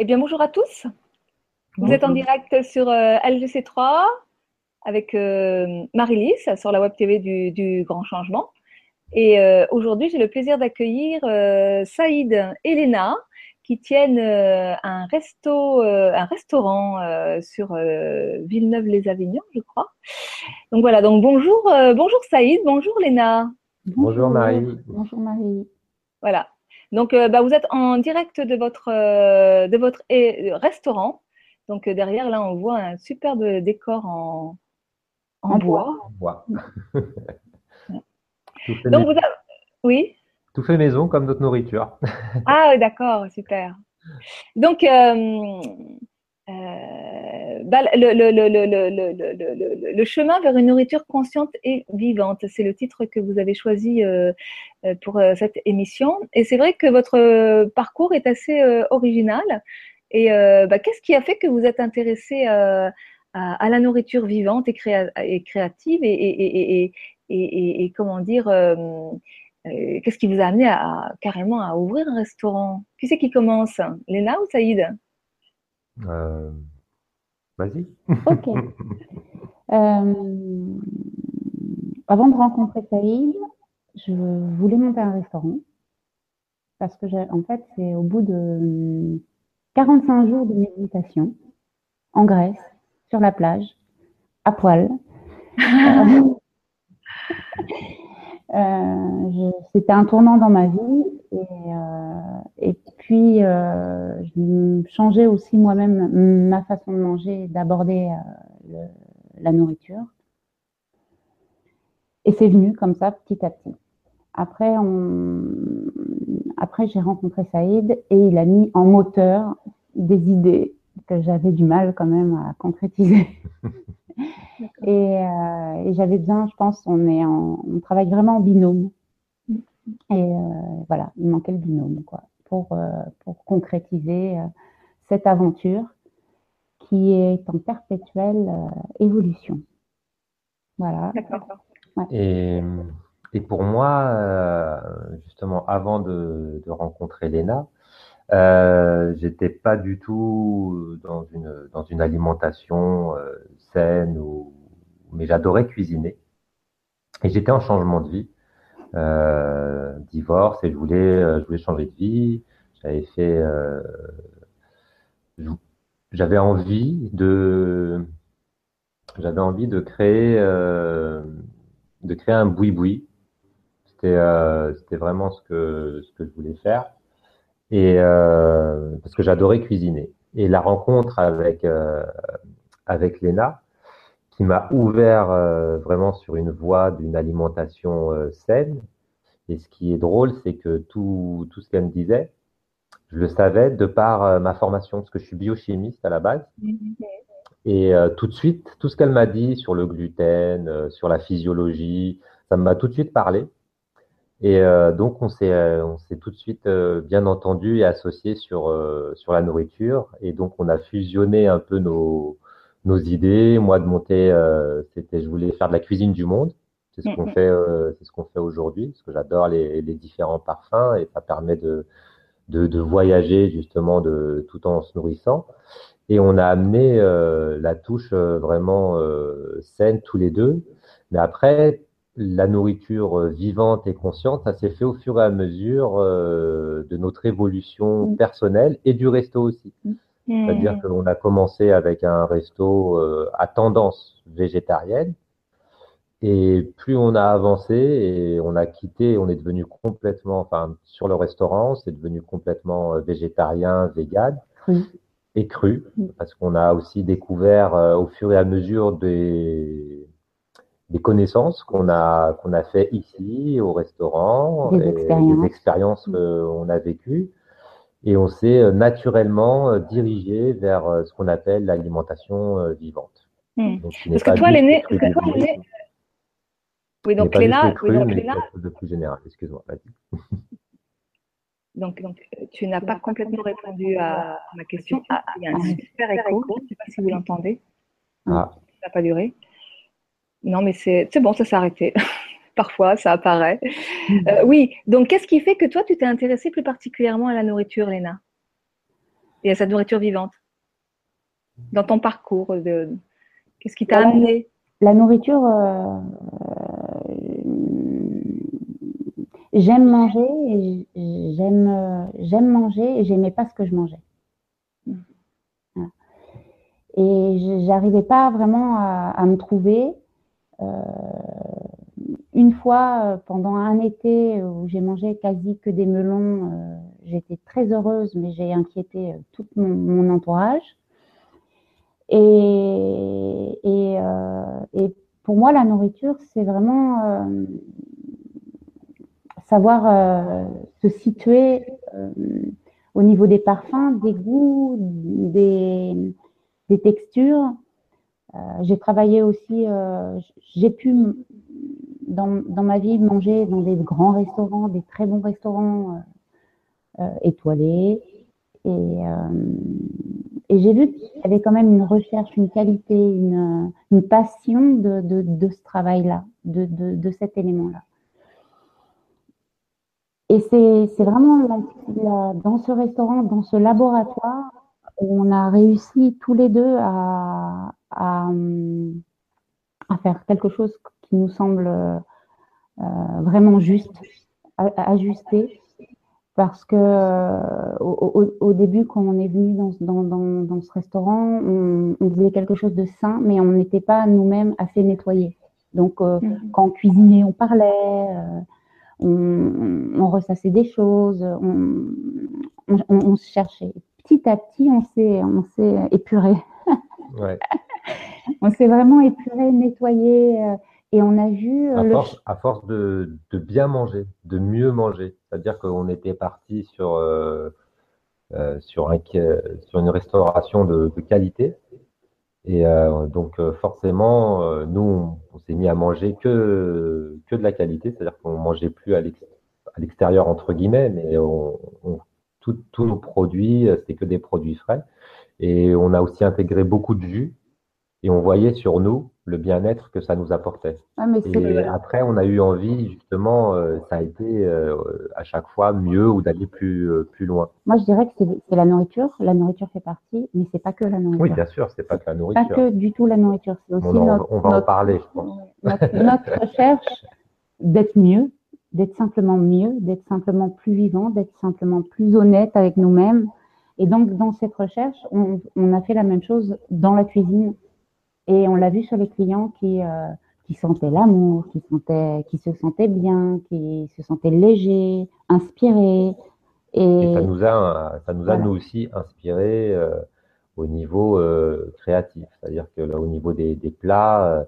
Eh bien, bonjour à tous. Vous êtes en direct sur euh, LGC3 avec euh, Marie-Lys sur la web TV du, Grand Changement. Et euh, aujourd'hui, j'ai le plaisir d'accueillir Saïd et Léna qui tiennent un, resto, un restaurant sur Villeneuve-les-Avignon, je crois. Donc voilà, donc bonjour, bonjour Saïd, bonjour Léna. Bonjour Marie. Bonjour Marie. Voilà. Donc, euh, bah, vous êtes en direct de votre, euh, de votre restaurant. Donc, euh, derrière, là, on voit un superbe décor en, en, bois. bois. Donc, vous avez... Oui Tout fait maison, comme notre nourriture. ah, d'accord, super. Donc, euh, bah, le, chemin vers une nourriture consciente et vivante, c'est le titre que vous avez choisi euh, euh, pour cette émission. Et c'est vrai que votre parcours est assez original. Et bah, qu'est-ce qui a fait que vous êtes intéressé à, la nourriture vivante et, créative et, comment dire Qu'est-ce qui vous a amené à, carrément à ouvrir un restaurant Qui c'est qui commence Léna ou Saïd euh, vas-y. Ok. Euh, avant de rencontrer Saïd, je voulais monter un restaurant parce que, en fait, c'est au bout de 45 jours de méditation en Grèce, sur la plage, à poil. Euh, c'était un tournant dans ma vie et, euh, et puis euh, je changeais aussi moi-même ma façon de manger, d'aborder euh, la nourriture. Et c'est venu comme ça petit à petit. Après, on... après j'ai rencontré Saïd et il a mis en moteur des idées que j'avais du mal quand même à concrétiser. Euh, et, j'avais besoin, je pense, on, est on travaille vraiment en binôme. Et euh, voilà, il manquait le binôme quoi, pour, euh, pour concrétiser cette aventure qui est en perpétuelle évolution. Voilà. Et, et, pour moi, justement, avant de, de rencontrer Léna, euh, j'étais pas du tout dans une dans une alimentation euh, saine ou mais j'adorais cuisiner et j'étais en changement de vie, euh, divorce et je voulais euh, je voulais changer de vie. J'avais fait euh, j'avais envie de j'avais envie de créer de créer un boui boui. C'était c'était vraiment ce que ce que je voulais faire et euh, parce que j'adorais cuisiner. Et la rencontre avec euh, avec Léna, qui m'a ouvert euh, vraiment sur une voie d'une alimentation euh, saine. Et ce qui est drôle, c'est que tout tout ce qu'elle me disait, je le savais de par euh, ma formation, parce que je suis biochimiste à la base. Et tout de suite, tout ce qu'elle m'a dit sur le gluten, sur la physiologie, ça m'a tout de suite parlé. Et donc, on s'est, on s'est tout de suite bien entendu et associé sur, sur la nourriture. Et donc, on a fusionné un peu nos, nos idées. Moi, de monter, c'était, je voulais faire de la cuisine du monde. C'est ce qu'on mm-hmm. fait, c'est ce qu'on fait aujourd'hui, parce que j'adore les, les différents parfums et ça permet de, de, de, voyager justement de, tout en se nourrissant. Et on a amené la touche vraiment saine tous les deux. Mais après, la nourriture euh, vivante et consciente, ça s'est fait au fur et à mesure euh, de notre évolution mm. personnelle et du resto aussi. Mm. C'est-à-dire que l'on a commencé avec un resto euh, à tendance végétarienne. Et plus on a avancé et on a quitté, on est devenu complètement, enfin sur le restaurant, c'est devenu complètement végétarien, vegan et cru, mm. parce qu'on a aussi découvert au fur et à mesure des des connaissances qu'on a qu'on a fait ici au restaurant, des expériences, des expériences qu'on a vécues, et on s'est euh, naturellement euh, dirigé vers euh, ce qu'on appelle l'alimentation vivante. Hmm. parce que toi, l'aîné, oui, donc Léna, oui, donc Léna, de plus général. Excuse-moi, vas-y. Donc, donc, tu n'as pas complètement répondu à ma question. Ah, il y a un super écho. Je ne sais pas si vous l'entendez. Ah. Ça n'a pas duré. Non, mais c'est bon, ça s'est arrêté. Parfois, ça apparaît. Euh, oui, donc qu'est-ce qui fait que toi, tu t'es intéressée plus particulièrement à la nourriture, Léna et à cette nourriture vivante? Dans ton parcours, de... qu'est-ce qui t'a amené La nourriture, euh, j'aime manger et j'aime j'aime manger et j'aimais pas ce que je mangeais. Et j'arrivais pas vraiment à, me trouver. Euh, une fois, euh, pendant un été où j'ai mangé quasi que des melons, euh, j'étais très heureuse, mais j'ai inquiété tout mon, entourage. Et, pour moi, la nourriture, c'est vraiment savoir se situer au niveau des parfums, des goûts, des, textures. Euh, j'ai travaillé aussi, euh, j'ai pu dans, dans, ma vie manger dans des grands restaurants, des très bons restaurants euh, étoilés. Et, et j'ai vu qu'il y avait quand même une recherche, une qualité, une, une passion de, de, ce travail-là, de, de, cet élément-là. Et c'est vraiment dans ce restaurant, dans ce laboratoire, on a réussi tous les deux à, à, faire quelque chose qui nous semble euh, vraiment juste, ajusté. Parce que euh, au, début, quand on est venu dans, dans, dans, ce restaurant, on, on, faisait quelque chose de sain, mais on n'était pas nous-mêmes assez nettoyés. Donc, euh, mm-hmm. quand on cuisinait, on parlait, on, on, ressassait des choses, on, on se cherchait petit à petit, on s'est, on s'est épuré. on s'est vraiment épuré, nettoyé. Euh, et on a vu. Euh, à, force, de, bien manger, de mieux manger. C'est-à-dire qu'on était parti sur, euh, sur, un, sur une restauration de, qualité. Et donc, forcément, nous, on, s'est mis à manger que, que de la qualité. C'est-à-dire qu'on mangeait plus à l'extérieur, entre guillemets, mais on, tous nos produits, euh, c'était que des produits frais. Et on a aussi intégré beaucoup de jus et on voyait sur nous le bien-être que ça nous apportait. Ah, et après, on a eu envie, justement, euh, ça a été euh, à chaque fois mieux ou d'aller plus, plus loin. Moi, je dirais que c'est la nourriture. La nourriture fait partie, mais c'est pas que la nourriture. Oui, bien sûr, c'est pas que la nourriture. Pas que du tout la nourriture. Aussi on, on, va en parler, je pense. notre recherche d'être mieux, d'être simplement mieux, d'être simplement plus vivant, d'être simplement plus honnête avec nous-mêmes. Et donc, dans cette recherche, on, on, a fait la même chose dans la cuisine. Et on l'a vu sur les clients qui, euh, qui sentaient l'amour, qui, sentaient, qui se sentaient bien, qui se sentaient légers, inspirés. Et, ça nous a, ça nous a nous aussi inspiré euh, au niveau euh, créatif. C'est-à-dire que là, au niveau des, des plats,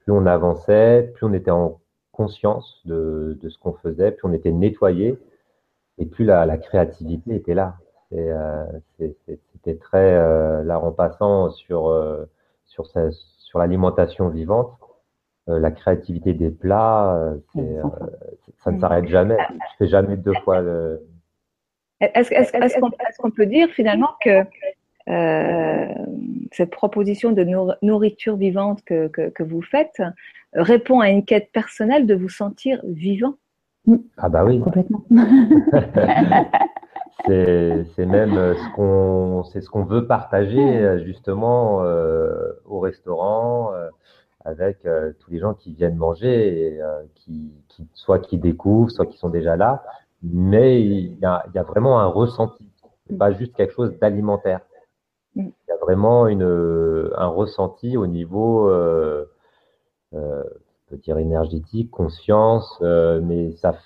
plus on avançait, plus on était en conscience de, ce qu'on faisait, puis on était nettoyé, et plus la, créativité était là. C'était très, là en passant sur, euh, sur, sur l'alimentation vivante, la créativité des plats, ça ne s'arrête jamais. Je fais jamais deux fois le... Est-ce qu'on peut dire finalement que cette proposition de nourriture vivante que, que vous faites répond à une quête personnelle de vous sentir vivant? Ah bah oui. Complètement. c'est même ce qu'on c'est ce qu'on veut partager justement euh, au restaurant euh, avec euh, tous les gens qui viennent manger et qui, qui, soit qui découvrent, soit qui sont déjà là, mais il y a, il y a vraiment un ressenti, pas juste quelque chose d'alimentaire. Mm. Il y a vraiment une un ressenti au niveau euh, peut dire énergétique, conscience, euh, mais ça,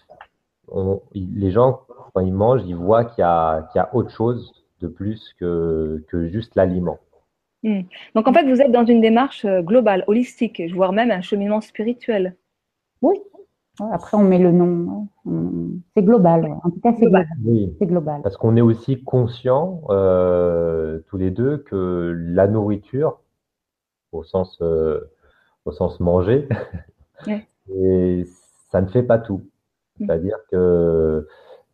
les gens, quand ils mangent, ils voient qu'il y, a, y a autre chose de plus que, que juste l'aliment. Hmm. Donc en fait, vous êtes dans une démarche euh, globale, holistique, voire même un cheminement spirituel. Oui. Après, on met le nom. Hein. C'est global. En tout cas, c'est global. Oui. C'est global. Parce qu'on est aussi conscient euh, tous les deux que la nourriture, au sens euh, au sens manger. Et ça ne fait pas tout. Mm. C'est-à-dire que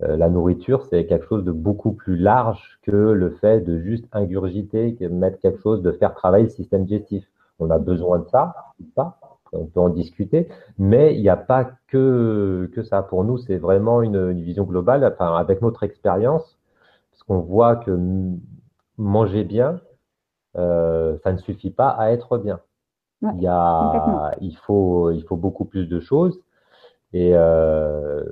euh, la nourriture, c'est quelque chose de beaucoup plus large que le fait de juste ingurgiter, de mettre quelque chose, de faire travailler le système digestif. On a besoin de ça, pas on peut en discuter, mais il n'y a pas que, que ça. Pour nous, c'est vraiment une, une, vision globale, enfin, avec notre expérience, parce qu'on voit que manger bien, euh, ça ne suffit pas à être bien. il, y a, il, faut, il faut beaucoup plus de choses. Et euh,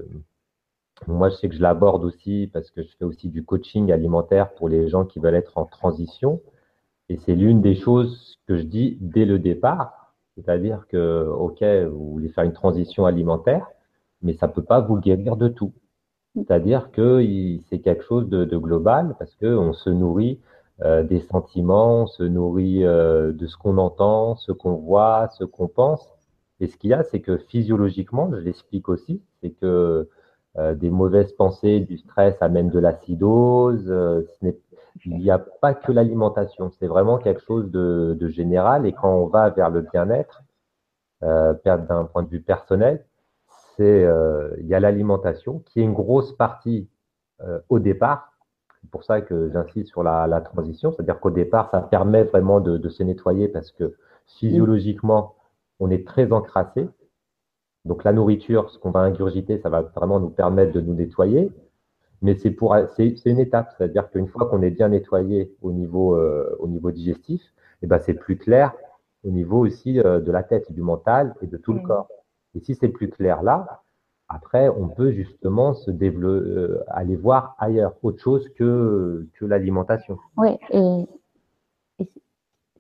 moi, je sais que je l'aborde aussi parce que je fais aussi du coaching alimentaire pour les gens qui veulent être en transition. Et c'est l'une des choses que je dis dès le départ. C'est-à-dire que, OK, vous voulez faire une transition alimentaire, mais ça ne peut pas vous guérir de tout. C'est-à-dire que c'est quelque chose de, global parce qu'on se nourrit euh, des sentiments, on se nourrit euh, de ce qu'on entend, ce qu'on voit, ce qu'on pense. Et ce qu'il y a, c'est que physiologiquement, je l'explique aussi, c'est que euh, des mauvaises pensées, du stress amènent de l'acidose. ce il n'y a pas que l'alimentation, c'est vraiment quelque chose de, général. Et quand on va vers le bien-être, d'un point de vue personnel, c'est il y a l'alimentation qui est une grosse partie au départ, c'est pour ça que j'insiste sur la, transition, c'est-à-dire qu'au départ, ça permet vraiment de, se nettoyer parce que physiologiquement, on est très encrassé. Donc la nourriture, ce qu'on va ingurgiter, ça va vraiment nous permettre de nous nettoyer. Mais c'est pour, c'est, une étape, c'est-à-dire qu'une fois qu'on est bien nettoyé au niveau, euh, au niveau digestif, et eh ben c'est plus clair au niveau aussi euh, de la tête, du mental et de tout le corps. Et si c'est plus clair là, après, on peut justement se développer, euh, aller voir ailleurs, autre chose que, que l'alimentation. Oui, et,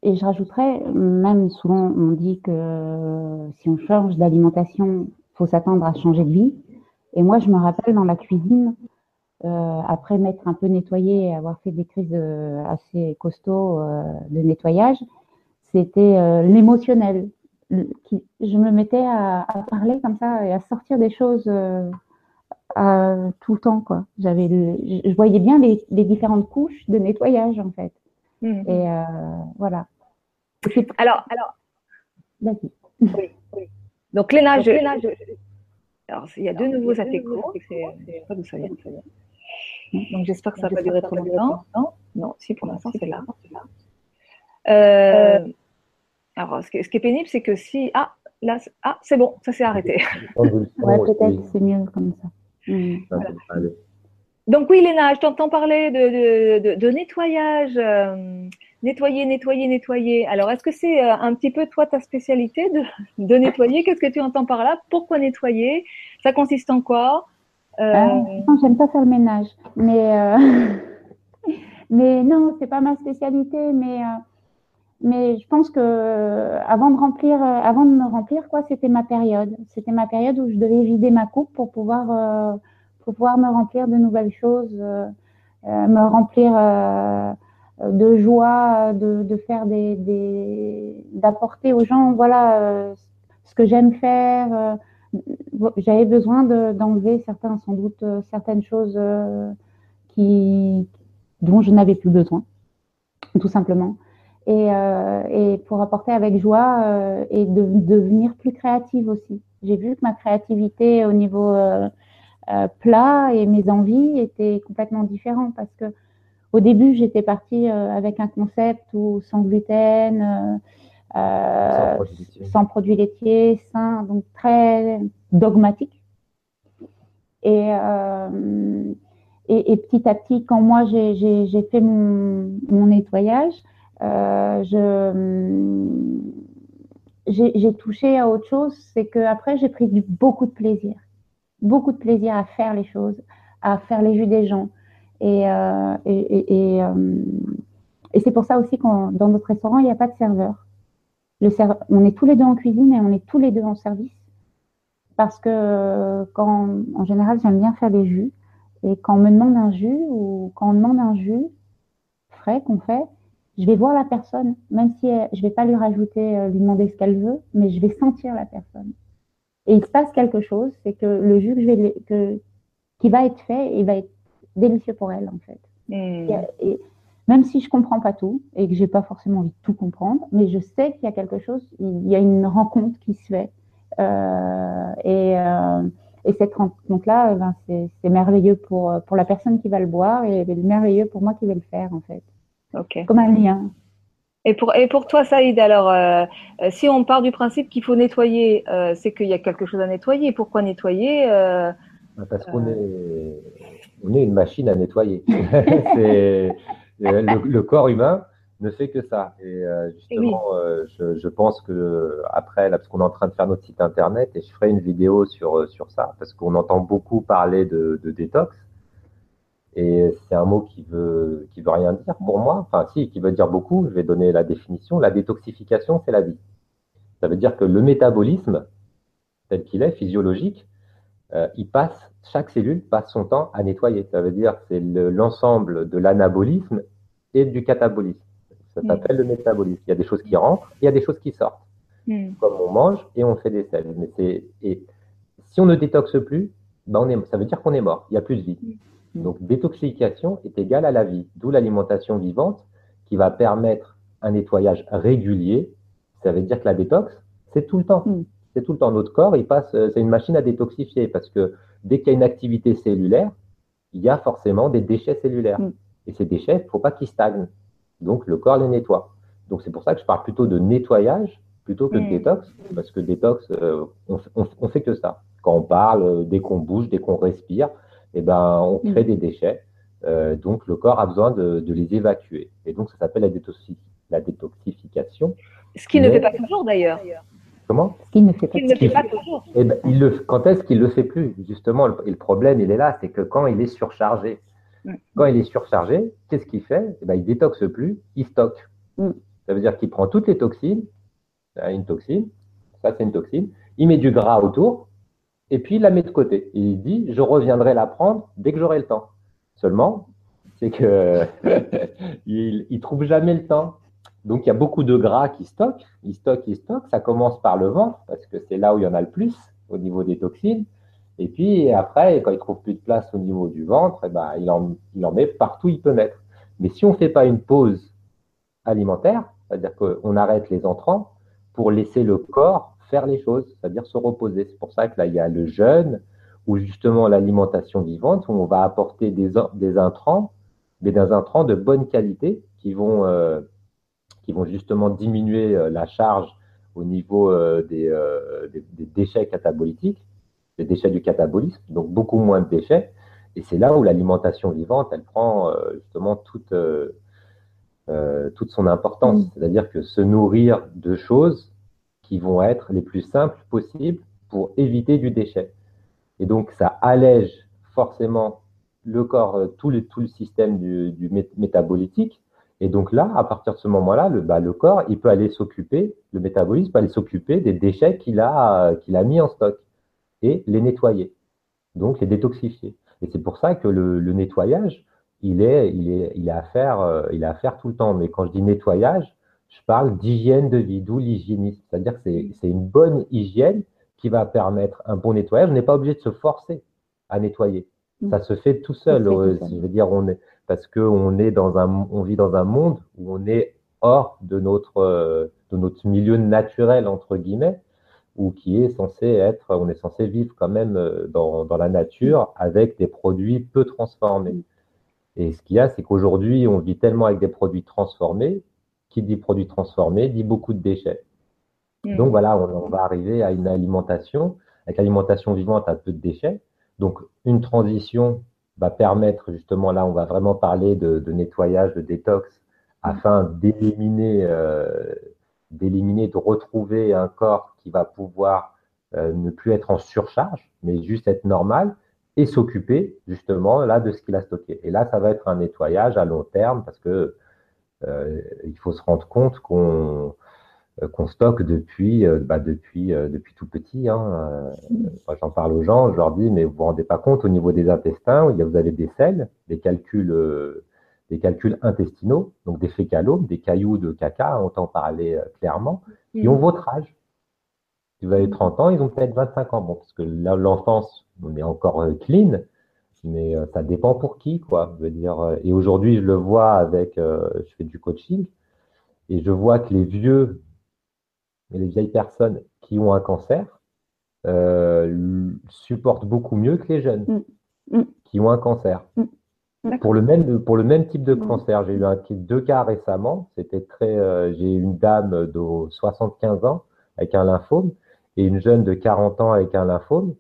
et, je rajouterais, même souvent on dit que si on change d'alimentation, faut s'attendre à changer de vie. Et moi, je me rappelle dans la cuisine, euh, après m'être un peu nettoyée et avoir fait des crises euh, assez costauds de nettoyage, c'était l'émotionnel je me mettais à, parler comme ça et à sortir des choses euh, tout le temps. Je voyais bien les, différentes couches de nettoyage en fait. Mhm. Et euh, voilà. Alors, alors. Oui, oui. Donc Léna, Donc, je, alors il y a deux nouveaux appels courts. C'est pas d'où ça vient. Donc j'espère que ça va pas durer trop longtemps. Non, non, si pour l'instant c'est là. Euh, alors, ce qui, est, pénible, c'est que si. Ah, là, ah, c'est bon, ça s'est arrêté. ouais, peut-être, c'est mieux comme ça. Mm. Donc, oui, Léna, je t'entends parler de, nettoyage. Euh, nettoyer, nettoyer, nettoyer. Alors, est-ce que c'est euh, un petit peu, toi, ta spécialité de, nettoyer? Qu'est-ce que tu entends par là? Pourquoi nettoyer? Ça consiste en quoi? Euh... Ah, j'aime pas faire le ménage. Mais, euh, mais non, c'est pas ma spécialité. Mais mais je pense que euh, avant de remplir, euh, avant de me remplir, quoi, c'était ma période. C'était ma période où je devais vider ma coupe pour pouvoir, euh, pouvoir me remplir de nouvelles choses, me remplir de joie, de, de faire des, d'apporter aux gens, voilà, ce que j'aime faire. J'avais besoin d'enlever certains, sans doute, certaines choses qui, dont je n'avais plus besoin, tout simplement et, euh, pour apporter avec joie euh, et de, devenir plus créative aussi. J'ai vu que ma créativité au niveau euh, plat et mes envies étaient complètement différentes parce que au début j'étais partie avec un concept où sans gluten, sans produits, sans, produits laitiers, sain, donc très dogmatique. Et, et, et, petit à petit, quand moi j'ai fait mon, mon nettoyage, euh, je j'ai touché à autre chose, c'est que après j'ai pris du, beaucoup de plaisir, beaucoup de plaisir à faire les choses, à faire les jus des gens, et euh, euh, et c'est pour ça aussi qu'on dans notre restaurant il n'y a pas de serveur. On est tous les deux en cuisine et on est tous les deux en service, parce que quand en général j'aime bien faire des jus, et quand on me demande un jus ou quand on demande un jus frais qu'on fait, je vais voir la personne, même si je je vais pas lui rajouter, euh, lui demander ce qu'elle veut, mais je vais sentir la personne. Et il se passe quelque chose, c'est que le jus que je vais, que, qui va être fait, il va être délicieux pour elle, en fait. Hmm. Et, même si je comprends pas tout et que j'ai pas forcément envie de tout comprendre, mais je sais qu'il y a quelque chose, il y a une rencontre qui se fait. Euh, et, euh, et, cette rencontre-là, ben, c'est merveilleux pour, pour la personne qui va le boire et merveilleux pour moi qui vais le faire, en fait. Comme un lien. Et pour, et pour toi, Saïd, alors, euh, euh, si on part du principe qu'il faut nettoyer, euh, c'est qu'il y a quelque chose à nettoyer. Pourquoi nettoyer Parce qu'on est, on est une machine à nettoyer. le, corps humain ne fait que ça. Et justement, je, je, pense que après, là, parce qu'on est en train de faire notre site internet, et je ferai une vidéo sur sur ça, parce qu'on entend beaucoup parler de, de détox. Et c'est un mot qui veut qui veut rien dire pour moi. Enfin, si, qui veut dire beaucoup. Je vais donner la définition. La détoxification, c'est la vie. Ça veut dire que le métabolisme, tel qu'il est, physiologique, euh, il passe, chaque cellule passe son temps à nettoyer. Ça veut dire c'est l'ensemble de l'anabolisme et du catabolisme. Ça mm. s'appelle le métabolisme. Il y a des choses qui rentrent, il y a des choses qui sortent. Mm. Comme on mange et on fait des selles. Mais et si on ne détoxe plus, ben on est, ça veut dire qu'on est mort. Il n'y a plus de vie. Mm. Donc détoxification est égale à la vie. D'où l'alimentation vivante qui va permettre un nettoyage régulier. Ça veut dire que la détox, c'est tout le temps. C'est tout le temps. Notre corps, il passe, euh, c'est une machine à détoxifier parce que dès qu'il y a une activité cellulaire, il y a forcément des déchets cellulaires. Et ces déchets, il ne faut pas qu'ils stagnent. Donc, le corps les nettoie. Donc, c'est pour ça que je parle plutôt de nettoyage plutôt que de mm. détox, parce que détox, euh, on, on, fait que ça. Quand on parle, euh, dès qu'on bouge, dès qu'on respire, eh ben, on crée mm. des déchets. Euh, donc, le corps a besoin de, de, les évacuer. Et donc, ça s'appelle la, la, détoxification. Ce qui ne fait pas toujours, d'ailleurs. Comment? Ce qu'il ne fait pas, fait pas toujours. Eh ben, il le, quand est-ce qu'il ne le fait plus? Justement, et le problème, il est là, c'est que quand il est surchargé. Quand il est surchargé, qu'est-ce qu'il fait? Eh ben, Il détoxe plus, il stocke. Mm. Ça veut dire qu'il prend toutes les toxines, une toxine, ça c'est une toxine, il met du gras autour, et puis il la met de côté. il dit, je reviendrai la prendre dès que j'aurai le temps. Seulement, c'est que il, il trouve jamais le temps. Donc il y a beaucoup de gras qui stockent, il stocke, il stocke. Ça commence par le ventre parce que c'est là où il y en a le plus au niveau des toxines. Et puis après, quand il trouve plus de place au niveau du ventre, eh ben, il, en, il en met partout où il peut mettre. Mais si on ne fait pas une pause alimentaire, c'est-à-dire qu'on arrête les entrants pour laisser le corps faire les choses, c'est-à-dire se reposer. C'est pour ça que là, il y a le jeûne ou justement l'alimentation vivante où on va apporter des, des intrants, mais des intrants de bonne qualité qui vont, euh, qui vont justement diminuer euh, la charge au niveau euh, des, des, des déchets catabolitiques les déchets du catabolisme, donc beaucoup moins de déchets. Et c'est là où l'alimentation vivante, elle prend justement toute, toute son importance. Mm. C'est-à-dire que se nourrir de choses qui vont être les plus simples possibles pour éviter du déchet. Et donc, ça allège forcément le corps, tout le, tout le système du, du métabolitique. Et donc là, à partir de ce moment-là, le, bah, le corps, il peut aller s'occuper, le métabolisme peut aller s'occuper des déchets qu'il a, qu'il a mis en stock et les nettoyer, donc les détoxifier. Et c'est pour ça que le, nettoyage, il est, il est, il est à faire, euh, il est à faire tout le temps. Mais quand je dis nettoyage, je parle d'hygiène de vie, d'où l'hygiénisme. C'est-à-dire que c'est une bonne hygiène qui va permettre un bon nettoyage. On n'est pas obligé de se forcer à nettoyer. Mm. Ça se fait tout seul. Euh, je veux dire, on est, parce qu'on est dans un, on vit dans un monde où on est hors de notre, euh, de notre milieu naturel, entre guillemets ou qui est censé être, on est censé vivre quand même euh, dans, dans la nature avec des produits peu transformés. Et ce qu'il y a, c'est qu'aujourd'hui, on vit tellement avec des produits transformés. Qui dit produits transformés dit beaucoup de déchets. Mm. Donc voilà, on, va arriver à une alimentation, avec l'alimentation vivante à peu de déchets. Donc une transition va permettre justement, là, on va vraiment parler de, de nettoyage, de détox, afin d'éliminer euh, d'éliminer, de retrouver un corps qui va pouvoir euh, ne plus être en surcharge, mais juste être normal et s'occuper justement là de ce qu'il a stocké. Et là, ça va être un nettoyage à long terme parce que il faut se rendre compte qu'on euh, qu'on stocke depuis bah, depuis depuis tout petit. Hein. J'en parle aux gens, je leur dis mais vous vous rendez pas compte au niveau des intestins, il y a, vous avez des selles, des calculs des calculs intestinaux, donc des fécalomes, des cailloux de caca, on t'en parlait euh, clairement, qui ont mm. votre âge. Si vous avez 30 ans, ils ont peut-être 25 ans. Bon, parce que l'enfance, on est encore euh, clean, mais euh, ça dépend pour qui, quoi. Je veux dire, et aujourd'hui, je le vois avec, je fais du coaching, et je vois que les vieux et les vieilles personnes qui ont un cancer supportent beaucoup mieux que les jeunes mm. Mm. qui ont un cancer. Pour le même pour le même type de cancer, j'ai eu un deux cas récemment. C'était très. Euh, j'ai une dame de 75 ans avec un lymphome et une jeune de 40 ans avec un lymphome.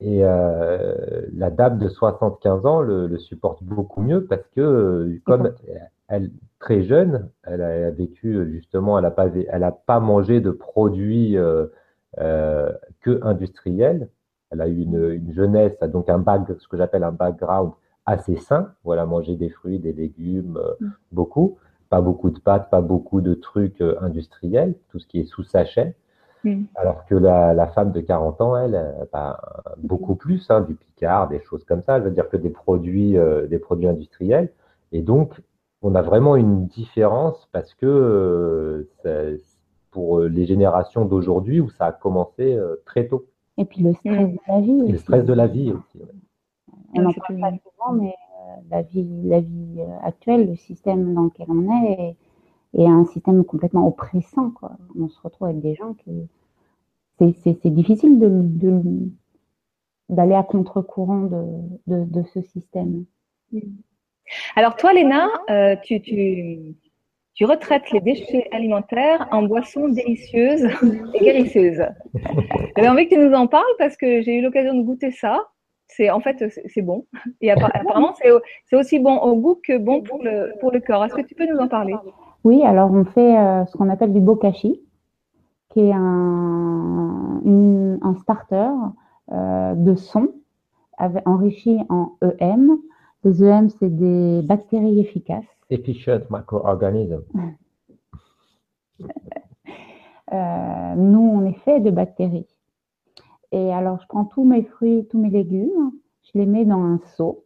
Et euh, la dame de 75 ans le, le, supporte beaucoup mieux parce que comme elle, très jeune, elle a, vécu justement, elle n'a pas, elle a pas mangé de produits euh, euh, que industriels. Elle a eu une, une jeunesse, donc un bac, ce que j'appelle un background assez sain. Voilà, manger des fruits, des légumes, euh, mm. beaucoup. Pas beaucoup de pâtes, pas beaucoup de trucs euh, industriels, tout ce qui est sous sachet. Mm. Alors que la, la, femme de 40 ans, elle, bah, beaucoup plus, hein, du Picard, des choses comme ça. Je veux dire que des produits, euh, des produits industriels. Et donc, on a vraiment une différence parce que pour les générations d'aujourd'hui où ça a commencé très tôt. Et puis le stress de la vie. Le stress de la vie aussi. On en parle pas souvent, mais euh, la vie, la vie euh, actuelle, le système dans lequel on est, est, un système complètement oppressant. Quoi. On se retrouve avec des gens qui. C'est difficile de, d'aller à contre-courant de, de, de, ce système. Alors toi, Léna, euh, tu, tu, tu, retraites les déchets alimentaires en boissons délicieuses et guérisseuses. J'avais envie que tu nous en parles parce que j'ai eu l'occasion de goûter ça c'est en fait c'est bon. Et apparemment c'est aussi bon au goût que bon pour le pour le corps. Est-ce que tu peux nous en parler? Oui, alors on fait euh, ce qu'on appelle du bokashi, qui est un un starter euh, de son enrichi en EM. Les EM c'est des bactéries efficaces. Efficient microorganismes. euh, nous on est fait de bactéries. Et alors, je prends tous mes fruits, tous mes légumes, je les mets dans un seau,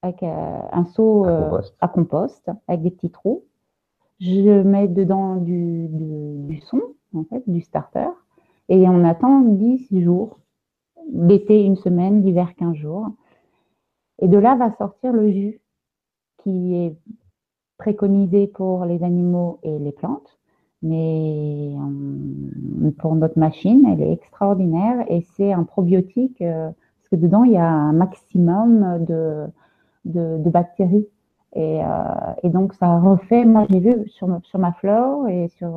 avec euh, un seau à compost. avec des petits trous. Je mets dedans du, son, en fait, du starter. Et on attend 10 jours. L'été, une semaine, l'hiver, 15 jours. Et de là va sortir le jus qui est préconisé pour les animaux et les plantes mais pour notre machine, elle est extraordinaire et c'est un probiotique euh, parce que dedans il y a un maximum de, bactéries et, euh, et, donc ça refait. Moi j'ai vu sur, sur ma flore et sur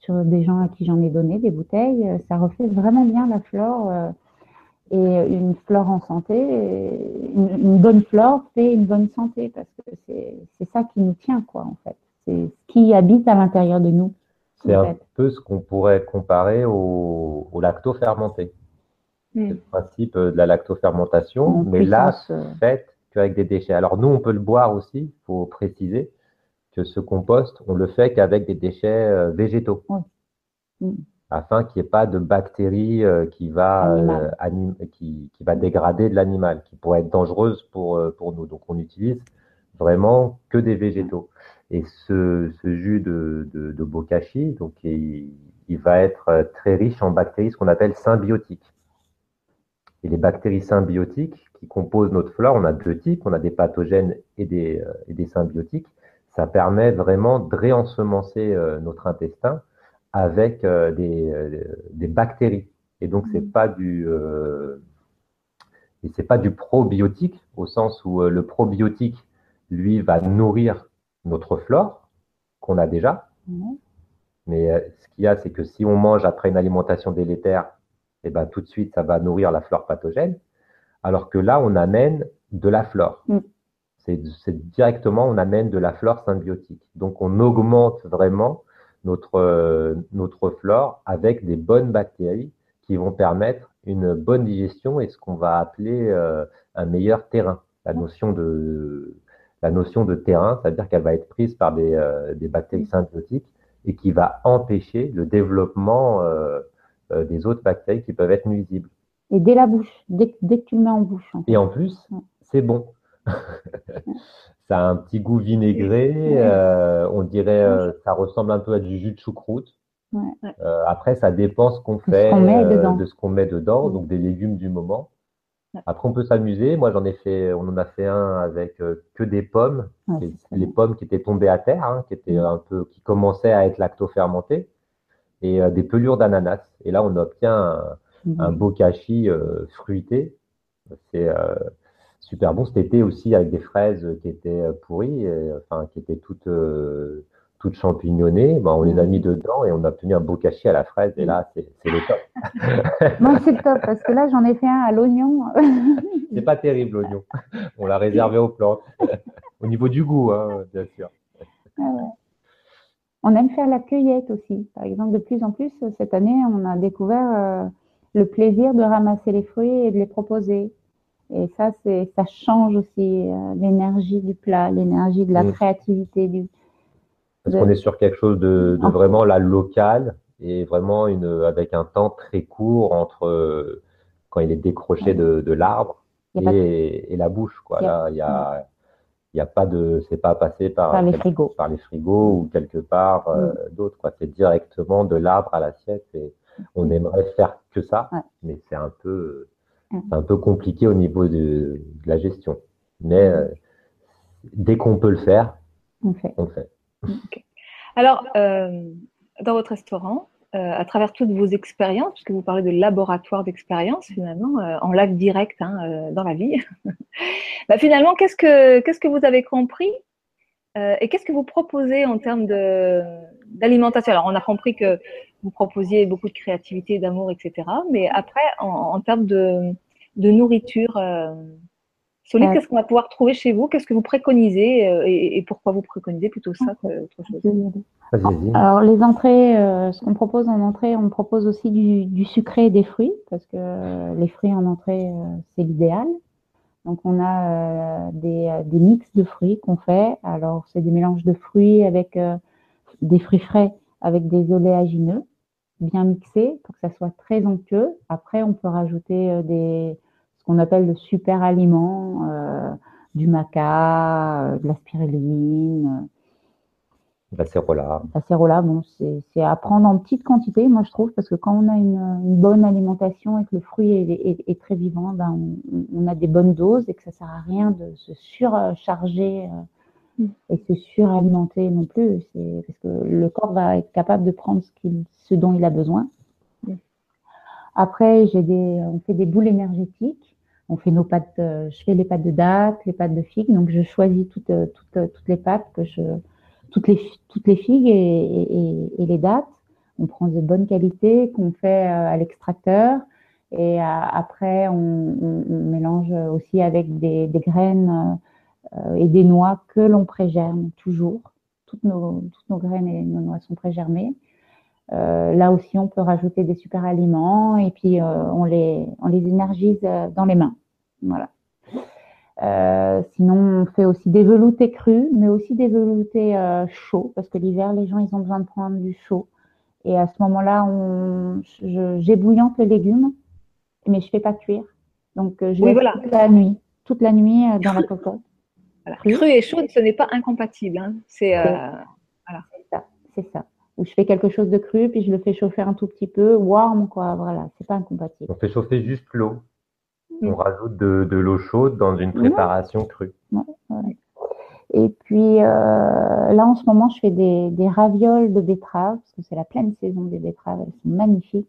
sur des gens à qui j'en ai donné des bouteilles, ça refait vraiment bien la flore et une flore en santé, une, une bonne flore fait une bonne santé parce que c'est ça qui nous tient quoi en fait c'est ce qui habite à l'intérieur de nous. C'est un peu ce qu'on pourrait comparer au, au lacto-fermenté. Hmm. C'est le principe de la lactofermentation, mais là, euh, fait qu'avec des déchets. Alors nous, on peut le boire aussi, il faut préciser que ce compost, on le fait qu'avec des déchets euh, végétaux. Hmm. Afin qu'il n'y ait pas de bactéries euh, qui, va, qui, qui, va dégrader de l'animal, qui pourrait être dangereuse pour, pour nous. Donc on utilise vraiment que des végétaux. Et ce, ce jus de, de, de, bokashi, donc il, il, va être très riche en bactéries, ce qu'on appelle symbiotiques. Et les bactéries symbiotiques qui composent notre flore, on a deux types, on a des pathogènes et des, euh, et des symbiotiques. Ça permet vraiment de réensemencer euh, notre intestin avec euh, des, des bactéries. Et donc c'est mmh. pas du et c'est pas du probiotique au sens où le probiotique lui va nourrir notre flore qu'on a déjà. Mhm. Mais ce qu'il y a, c'est que si on mange après une alimentation délétère, eh ben, tout de suite, ça va nourrir la flore pathogène. Alors que là, on amène de la flore. Mm. C'est directement, on amène de la flore symbiotique. Donc, on augmente vraiment notre, euh, notre flore avec des bonnes bactéries qui vont permettre une bonne digestion et ce qu'on va appeler euh, un meilleur terrain. La notion de, la notion de terrain, c'est-à-dire qu'elle va être prise par des, euh, des, bactéries symbiotiques et qui va empêcher le développement euh, euh, des autres bactéries qui peuvent être nuisibles. Et dès la bouche, dès, que tu le mets en bouche. Et en plus, c'est bon. ça a un petit goût vinaigré, on dirait, ça ressemble un peu à du jus de choucroute. après, ça dépend ce qu'on fait, de ce qu'on met dedans, donc des légumes du moment. Après, on peut s'amuser. Moi, j'en ai fait, on en a fait un avec euh, que des pommes, les pommes qui étaient tombées à terre, hein, qui étaient un peu, qui commençaient à être lacto-fermentées, et euh, des pelures d'ananas. Et là, on obtient un, mmh. un bokashi euh, fruité. C'est super bon. Cet été aussi avec des fraises qui étaient pourries, enfin qui étaient toutes toutes champignonnées, ben, on les a mis dedans et on a obtenu un beau cachet à la fraise. Et là, c'est le top. Moi, c'est le top parce que là, j'en ai fait un à l'oignon. c'est pas terrible, l'oignon. On l'a réservé aux plantes. Au niveau du goût, hein, bien sûr. Ah on aime faire la cueillette aussi. Par exemple, de plus en plus, cette année, on a découvert euh, le plaisir de ramasser les fruits et de les proposer. Et ça, c'est, ça change aussi euh, l'énergie du plat, l'énergie de la mmh. créativité. Du, Parce qu'on est sur quelque chose de, de vraiment la local et vraiment une, avec un temps très court entre euh, quand il est décroché de, de l'arbre et, et, la bouche. Quoi. Là, il y a, il y a pas de, c'est pas passé par, par les frigos, par les frigos ou quelque part euh, mm. d'autres. Quoi. C'est directement de l'arbre à l'assiette et on aimerait faire que ça, mais c'est un peu, mm. c'est un peu compliqué au niveau de, de la gestion. Mais euh, dès qu'on peut le faire, on fait. On fait. Alors, euh, dans votre restaurant, euh, à travers toutes vos expériences, puisque vous parlez de laboratoire d'expérience finalement, euh, en live direct hein, euh, dans la vie, bah, finalement, qu'est-ce que, qu'est-ce que vous avez compris et qu'est-ce que vous proposez en termes d'alimentation? Alors, on a compris que vous proposiez beaucoup de créativité, d'amour, etc. Mais après, en, en termes de, de nourriture, Solide, qu'est-ce qu'on va pouvoir trouver chez vous? Qu'est-ce que vous préconisez euh, et, pourquoi vous préconisez plutôt ça qu'autre chose? Alors les entrées, euh, ce qu'on propose en entrée, on propose aussi du, sucré et des fruits parce que les fruits en entrée, euh, c'est l'idéal. Donc on a des, des, mix de fruits qu'on fait. Alors c'est des mélanges de fruits avec des fruits frais avec des oléagineux bien mixés pour que ça soit très onctueux. Après on peut rajouter des qu'on appelle le super aliment, euh, du maca, euh, de la spiruline. La cérola. La cérola, bon, c'est à prendre en petite quantité, moi je trouve, parce que quand on a une, bonne alimentation et que le fruit est, très vivant, ben, on, a des bonnes doses et que ça sert à rien de se surcharger euh, mm. et se suralimenter non plus. Parce que le corps va être capable de prendre ce, ce dont il a besoin. Mm. Après, j'ai des, on fait des boules énergétiques on fait nos pâtes, je fais les pâtes de dattes, les pâtes de figues, donc je choisis toutes, euh, toutes, euh, toutes les pâtes que je, toutes les, toutes les figues et, et, les dattes. On prend de bonne qualité qu'on fait euh, à l'extracteur et après on, on, mélange aussi avec des, des graines et des noix que l'on prégerme toujours. Toutes nos, toutes nos graines et nos noix sont prégermées. Euh, là aussi, on peut rajouter des super aliments et puis euh, on, les, on les énergise euh, dans les mains. Voilà. sinon, on fait aussi des veloutés crus, mais aussi des veloutés chauds, parce que l'hiver, les gens, ils ont besoin de prendre du chaud. Et à ce moment-là, on, j'ébouillante les légumes, mais je fais pas cuire. Donc, je oui, voilà. toute la nuit, toute la nuit dans la cocotte. Voilà. Cru et chaud, ce n'est pas incompatible. Hein. C'est voilà. ça. C'est ça où je fais quelque chose de cru, puis je le fais chauffer un tout petit peu, warm, quoi. Voilà, c'est pas incompatible. On fait chauffer juste l'eau. On rajoute de, de l'eau chaude dans une préparation crue. Et puis euh, là, en ce moment, je fais des, des ravioles de betteraves, parce que c'est la pleine saison des betteraves, elles sont magnifiques.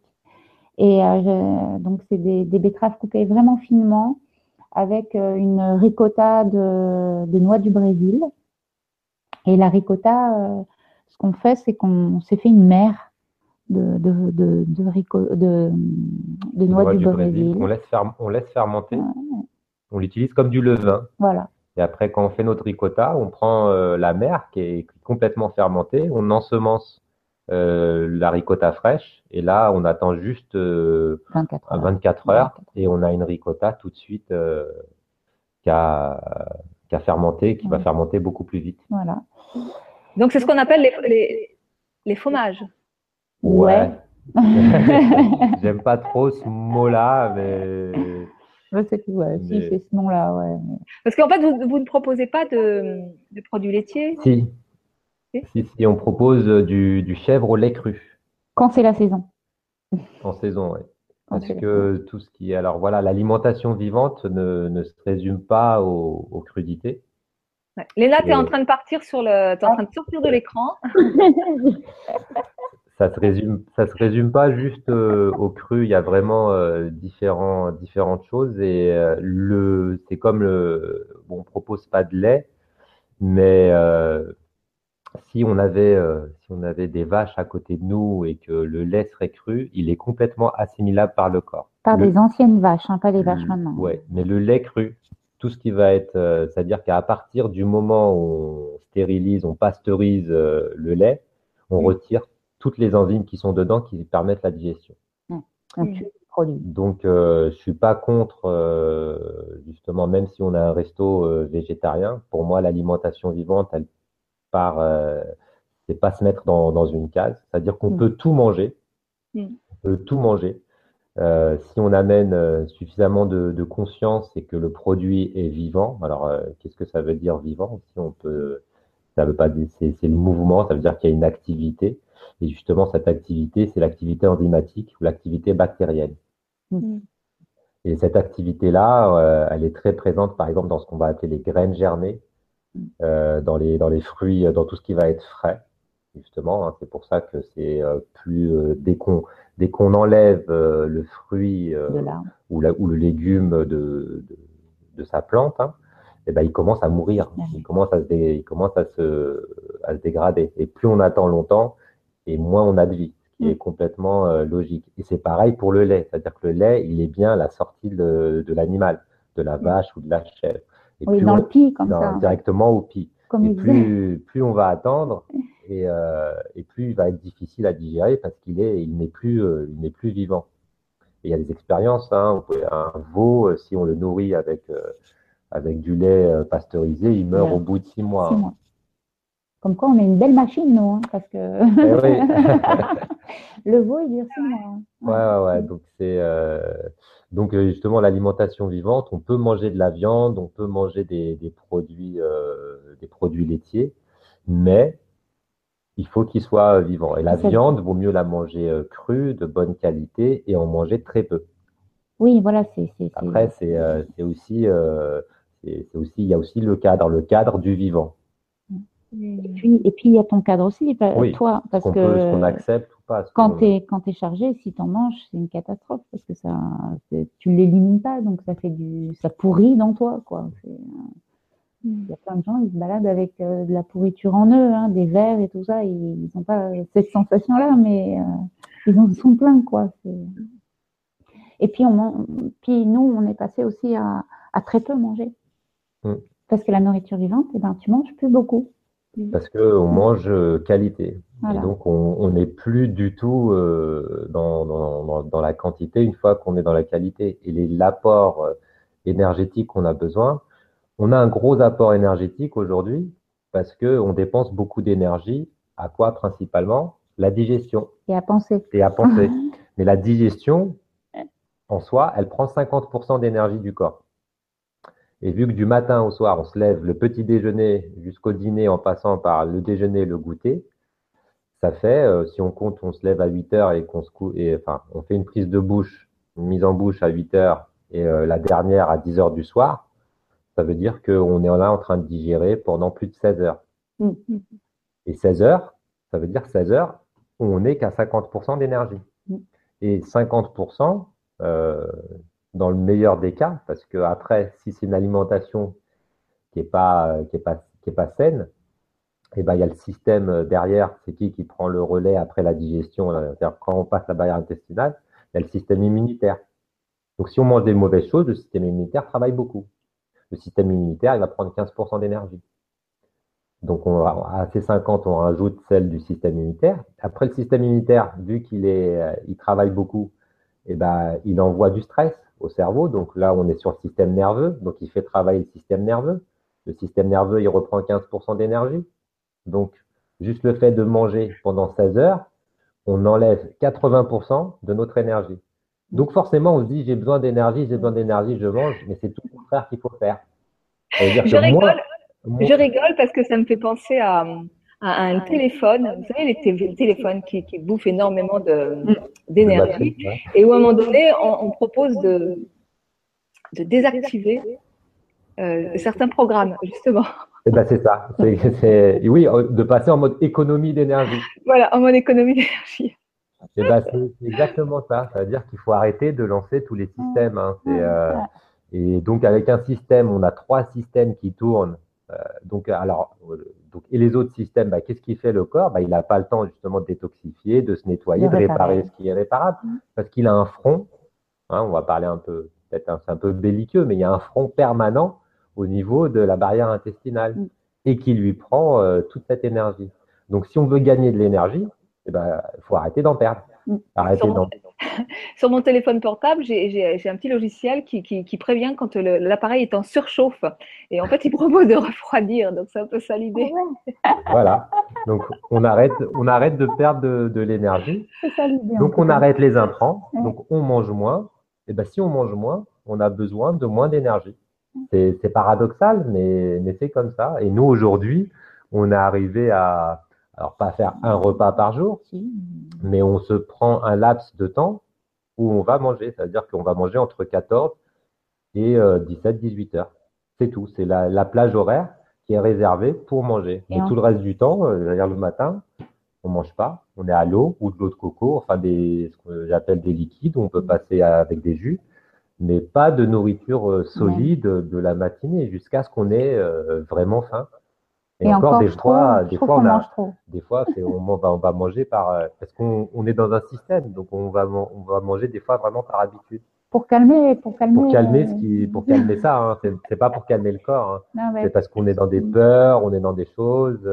Et euh, donc, c'est des, des, betteraves coupées vraiment finement avec euh, une ricotta de, de noix du Brésil. Et la ricotta, euh, ce qu'on fait, c'est qu'on s'est fait une mer de, de, de, de, de noix du, Brésil. On laisse, on laisse fermenter. On l'utilise comme du levain. Voilà. Et après, quand on fait notre ricotta, on prend euh, la mer qui est complètement fermentée, on ensemence euh, la ricotta fraîche, et là, on attend juste 24 euh, heures. 24 heures, et on a une ricotta tout de suite qui a, qui a fermenté, qui va fermenter beaucoup plus vite. Voilà. Donc, c'est ce qu'on appelle les, les, les fromages. Ouais. J'aime pas trop ce mot-là, mais. Je sais que, ouais, si, c'est ce nom-là, ouais. Parce qu'en fait, vous, vous, ne proposez pas de, de produits laitiers? Si. si. Si, on propose du, du, chèvre au lait cru. Quand c'est la saison. En saison, oui. Parce que tout ce qui est. Alors voilà, l'alimentation vivante ne, ne, se résume pas aux, aux crudités. Léna, tu es en train de partir sur le. es en train de sortir de l'écran. ça se résume, ça se résume pas juste euh, au cru. Il y a vraiment euh, différents, différentes choses et euh, le, c'est comme le, bon, on propose pas de lait, mais si on avait, si on avait des vaches à côté de nous et que le lait serait cru, il est complètement assimilable par le corps. Par des anciennes vaches, hein, pas les vaches maintenant. Ouais, mais le lait cru, tout ce qui va être, euh, c'est-à-dire qu'à partir du moment où on stérilise, on pasteurise euh, le lait, on retire toutes les enzymes qui sont dedans qui permettent la digestion. Donc, euh, je suis pas contre, euh, justement, même si on a un resto euh, végétarien, pour moi, l'alimentation vivante, elle part, euh, c'est pas se mettre dans, dans une case. C'est-à-dire qu'on Mm. peut tout manger, Mm. on peut tout manger. Euh, si on amène euh, suffisamment de, de conscience et que le produit est vivant, alors euh, qu'est-ce que ça veut dire vivant? Si on peut, ça veut pas dire, c'est c'est le mouvement, ça veut dire qu'il y a une activité. Et justement, cette activité, c'est l'activité enzymatique ou l'activité bactérienne. Mm. Et cette activité-là, euh, elle est très présente, par exemple, dans ce qu'on va appeler les graines germées, euh, dans les, dans les fruits, dans tout ce qui va être frais, justement. hein. c'est pour ça que c'est euh, plus, euh, dès qu'on dès qu'on enlève euh, le fruit ou, la, ou le légume de, de, de sa plante, hein, eh ben, il commence à mourir, Ouais. il commence à se, dé- il commence à se, à se dégrader. Et plus on attend longtemps, et moins on a de vie, ce qui Mm. est complètement euh, logique. Et c'est pareil pour le lait, c'est-à-dire que le lait, il est bien à la sortie de, de l'animal, de la vache ou de la chèvre. Et Oui, plus dans on- le pied, comme dans- ça. directement au. Comme Et plus, plus on va attendre, et, euh, et plus il va être difficile à digérer parce qu'il est, il n'est plus, euh, il n'est plus vivant. Et il y a des expériences, hein, un veau, euh, si on le nourrit avec, avec du lait pasteurisé, il meurt Ouais. au bout de six mois. Six mois. Comme quoi, on est une belle machine, nous, hein, parce que Eh le veau, il dure six mois. hein. Ouais, ouais, ouais. Donc c'est euh, donc justement l'alimentation vivante. On peut manger de la viande, on peut manger des, des produits euh, des produits laitiers, mais il faut qu'ils soient vivants. Et la viande, vaut mieux la manger euh, crue, de bonne qualité, et en manger très peu. Oui, voilà, c'est. Après, c'est euh, c'est aussi euh, c'est aussi il y a aussi le cadre, le cadre du vivant. Et puis, et puis, il y a ton cadre aussi, Oui, toi, parce Qu'on que peut, ce qu'on accepte ou pas. quand tu es, chargé, si tu en manges, c'est une catastrophe, parce que ça, tu l'élimines pas, donc ça fait du, ça pourrit dans toi, quoi. Euh, Il y a plein de gens, ils se baladent avec euh, de la pourriture en eux, hein, des vers et tout ça, ils n'ont pas cette sensation-là, mais euh, ils en sont pleins, quoi. Et puis, on, puis nous, on est passé aussi à, à très peu manger. Mm. Parce que la nourriture vivante, eh ben, tu manges plus beaucoup. Parce qu'on mange euh, qualité. Voilà. Et donc, on n'est plus du tout euh, dans, dans, dans, la quantité une fois qu'on est dans la qualité. Et les- l'apport euh, énergétique qu'on a besoin, on a un gros apport énergétique aujourd'hui parce qu'on dépense beaucoup d'énergie. À quoi principalement? La digestion Et à penser. et à penser. Mais la digestion, en soi, elle prend 50% d'énergie du corps. Et vu que du matin au soir, on se lève le petit déjeuner jusqu'au dîner en passant par le déjeuner et le goûter, ça fait, euh, si on compte, on se lève à 8 heures et qu'on se cou- et enfin, on fait une prise de bouche, une mise en bouche à 8 heures et euh, la dernière à 10 heures du soir, ça veut dire qu'on est là en train de digérer pendant plus de 16 heures. Mm. Et 16 heures, ça veut dire 16 heures, on n'est qu'à 50% d'énergie. Mm. Et 50%, euh, dans le meilleur des cas, parce que après, si c'est une alimentation qui est pas, qui est pas, qui est pas saine, et ben, il y a le système derrière, c'est qui qui prend le relais après la digestion, c'est-à-dire quand on passe la barrière intestinale, il y a le système immunitaire. Donc, si on mange des mauvaises choses, le système immunitaire travaille beaucoup. Le système immunitaire, il va prendre 15% d'énergie. Donc, on va, à ces 50, on rajoute celle du système immunitaire. Après, le système immunitaire, vu qu'il est, euh, il travaille beaucoup, et ben, il envoie du stress au cerveau. Donc là, on est sur le système nerveux. Donc, il fait travailler le système nerveux. Le système nerveux, il reprend 15% d'énergie. Donc, juste le fait de manger pendant 16 heures, on enlève 80% de notre énergie. Donc, forcément, on se dit, j'ai besoin d'énergie, j'ai besoin d'énergie, je mange, mais c'est tout le contraire qu'il faut faire. Dire Je rigole, Je rigole parce que ça me fait penser à, à un téléphone. Vous savez, les té- téléphones qui, qui bouffent énormément de- d'énergie. Et où à un moment donné, on, on propose de, de désactiver euh, certains programmes, justement. Eh ben, c'est ça. C'est, c'est- oui, de passer en mode économie d'énergie. Voilà, en mode économie d'énergie. Eh ben, c'est c'est exactement ça. Ça veut dire qu'il faut arrêter de lancer tous les systèmes. hein. Euh, et donc, avec un système, on a trois systèmes qui tournent. Euh, donc, alors, euh, donc, et les autres systèmes, bah, qu'est-ce qui fait le corps? Bah, Il n'a pas le temps justement de détoxifier, de se nettoyer, De de réparer ce qui est réparable, parce qu'il a un front. hein, on va parler un peu, peut-être c'est un peu belliqueux, mais il y a un front permanent au niveau de la barrière intestinale mm. et qui lui prend euh, toute cette énergie. Donc, si on veut gagner de l'énergie, il eh ben, faut arrêter d'en perdre. Mm. Arrêter d'en Sur mon téléphone portable, j'ai un petit logiciel qui, qui, prévient quand l'appareil est en surchauffe. Et en fait, il propose de refroidir. Donc, c'est un peu ça l'idée. Ah voilà. Donc, on arrête, on arrête de perdre de, de l'énergie. Donc, on arrête les intrants. Donc, on mange moins. Et ben, si on mange moins, on a besoin de moins d'énergie. C'est paradoxal, mais, mais c'est comme ça. Et nous, aujourd'hui, on est arrivé à, alors pas faire un repas par jour, mais on se prend un laps de temps où on va manger. C'est-à-dire qu'on va manger entre 14 et 17-18 euh, heures. C'est tout. C'est la, plage horaire qui est réservée pour manger. Et, tout le reste du temps, c'est-à-dire euh, le matin, on mange pas. On est à l'eau ou de l'eau de coco, enfin des, ce que j'appelle des liquides. On peut passer avec des jus mais pas de nourriture euh, solide de la matinée jusqu'à ce qu'on ait vraiment faim. Et, encore, des fois, des fois, on, a, des fois, on, va, on va manger par euh, parce qu'on on est dans un système, donc on va on va manger des fois vraiment par habitude. Pour calmer, pour calmer. Pour calmer ce qui, pour calmer ça, hein, c'est pas pour calmer le corps. Hein. C'est parce qu'on est dans des peurs, on est dans des choses.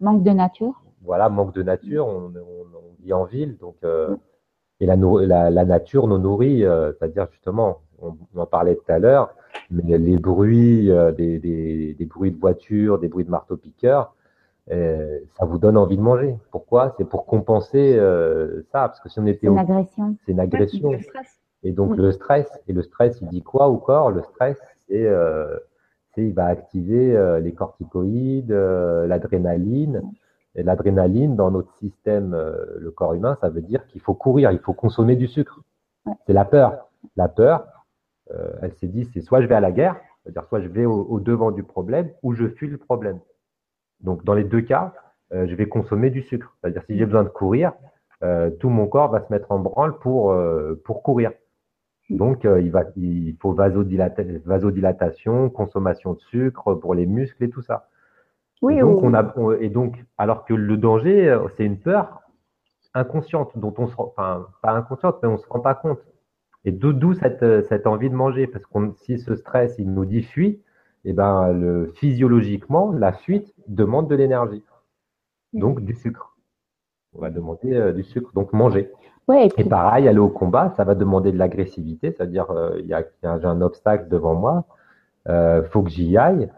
Manque de nature. Voilà, manque de nature. On, on, vit en ville, donc. Euh, et la, la, nature nous nourrit, euh, c'est-à-dire justement, on, en parlait tout à l'heure, mais les bruits, euh, des, des, des, bruits de voiture, des bruits de marteau-piqueur, euh, ça vous donne envie de manger. Pourquoi? C'est pour compenser ça, parce que si on était... C'est une agression. C'est une agression. et donc le stress, et le stress, il dit quoi au corps? Le stress, c'est... il va activer les corticoïdes, l'adrénaline, et l'adrénaline, dans notre système, euh, le corps humain, ça veut dire qu'il faut courir, il faut consommer du sucre. C'est la peur. La peur, euh, elle s'est dit, c'est soit je vais à la guerre, c'est-à-dire soit je vais au, devant du problème, ou je fuis le problème. Donc, dans les deux cas, euh, je vais consommer du sucre. C'est-à-dire, si j'ai besoin de courir, tout mon corps va se mettre en branle pour, pour courir. Donc, il, va, il faut vasodilatation, consommation de sucre pour les muscles et tout ça. Oui, et donc, on a, et donc, alors que le danger, euh, c'est une peur inconsciente, dont on se enfin, pas inconsciente, mais on se rend pas compte. Et d'où cette, euh, cette envie de manger, parce que si ce stress, il nous dit fuit, et eh ben, le, physiologiquement, la fuite demande de l'énergie. Donc, du sucre. On va demander euh, du sucre, donc manger. Ouais, et, pareil, aller au combat, ça va demander de l'agressivité, c'est-à-dire, il y a, a un obstacle devant moi, euh, faut que j'y aille.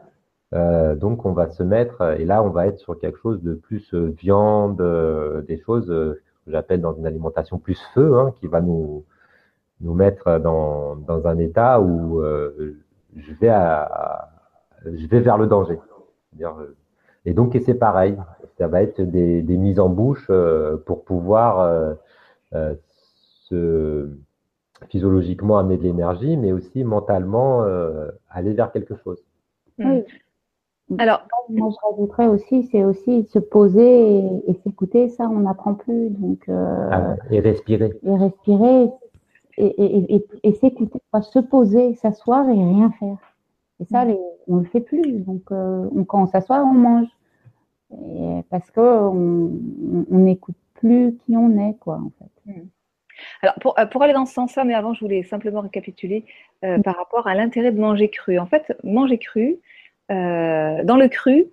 Euh, donc on va se mettre, et là on va être sur quelque chose de plus euh, viande, euh, des choses que j'appelle dans une alimentation plus feu, hein, qui va nous, nous mettre dans, dans un état où je, vais à, je vais vers le danger. Et donc c'est pareil, ça va être des, des mises en bouche pour pouvoir se, physiologiquement amener de l'énergie, mais aussi mentalement aller vers quelque chose. Oui. Alors, moi je rajouterais aussi, c'est aussi se poser et, s'écouter. Ça, on n'apprend plus. Donc, euh, ah, et respirer. Et respirer et, et, s'écouter, se poser, s'asseoir et rien faire. Et ça, les, on le fait plus. Donc, euh, quand on s'assoit, on mange. parce qu'on n'écoute plus qui on est, quoi, en fait. Hmm. Alors, pour, euh, pour, aller dans ce sens-là, mais avant, je voulais simplement récapituler par rapport à l'intérêt de manger cru. En fait, manger cru, euh, dans le cru,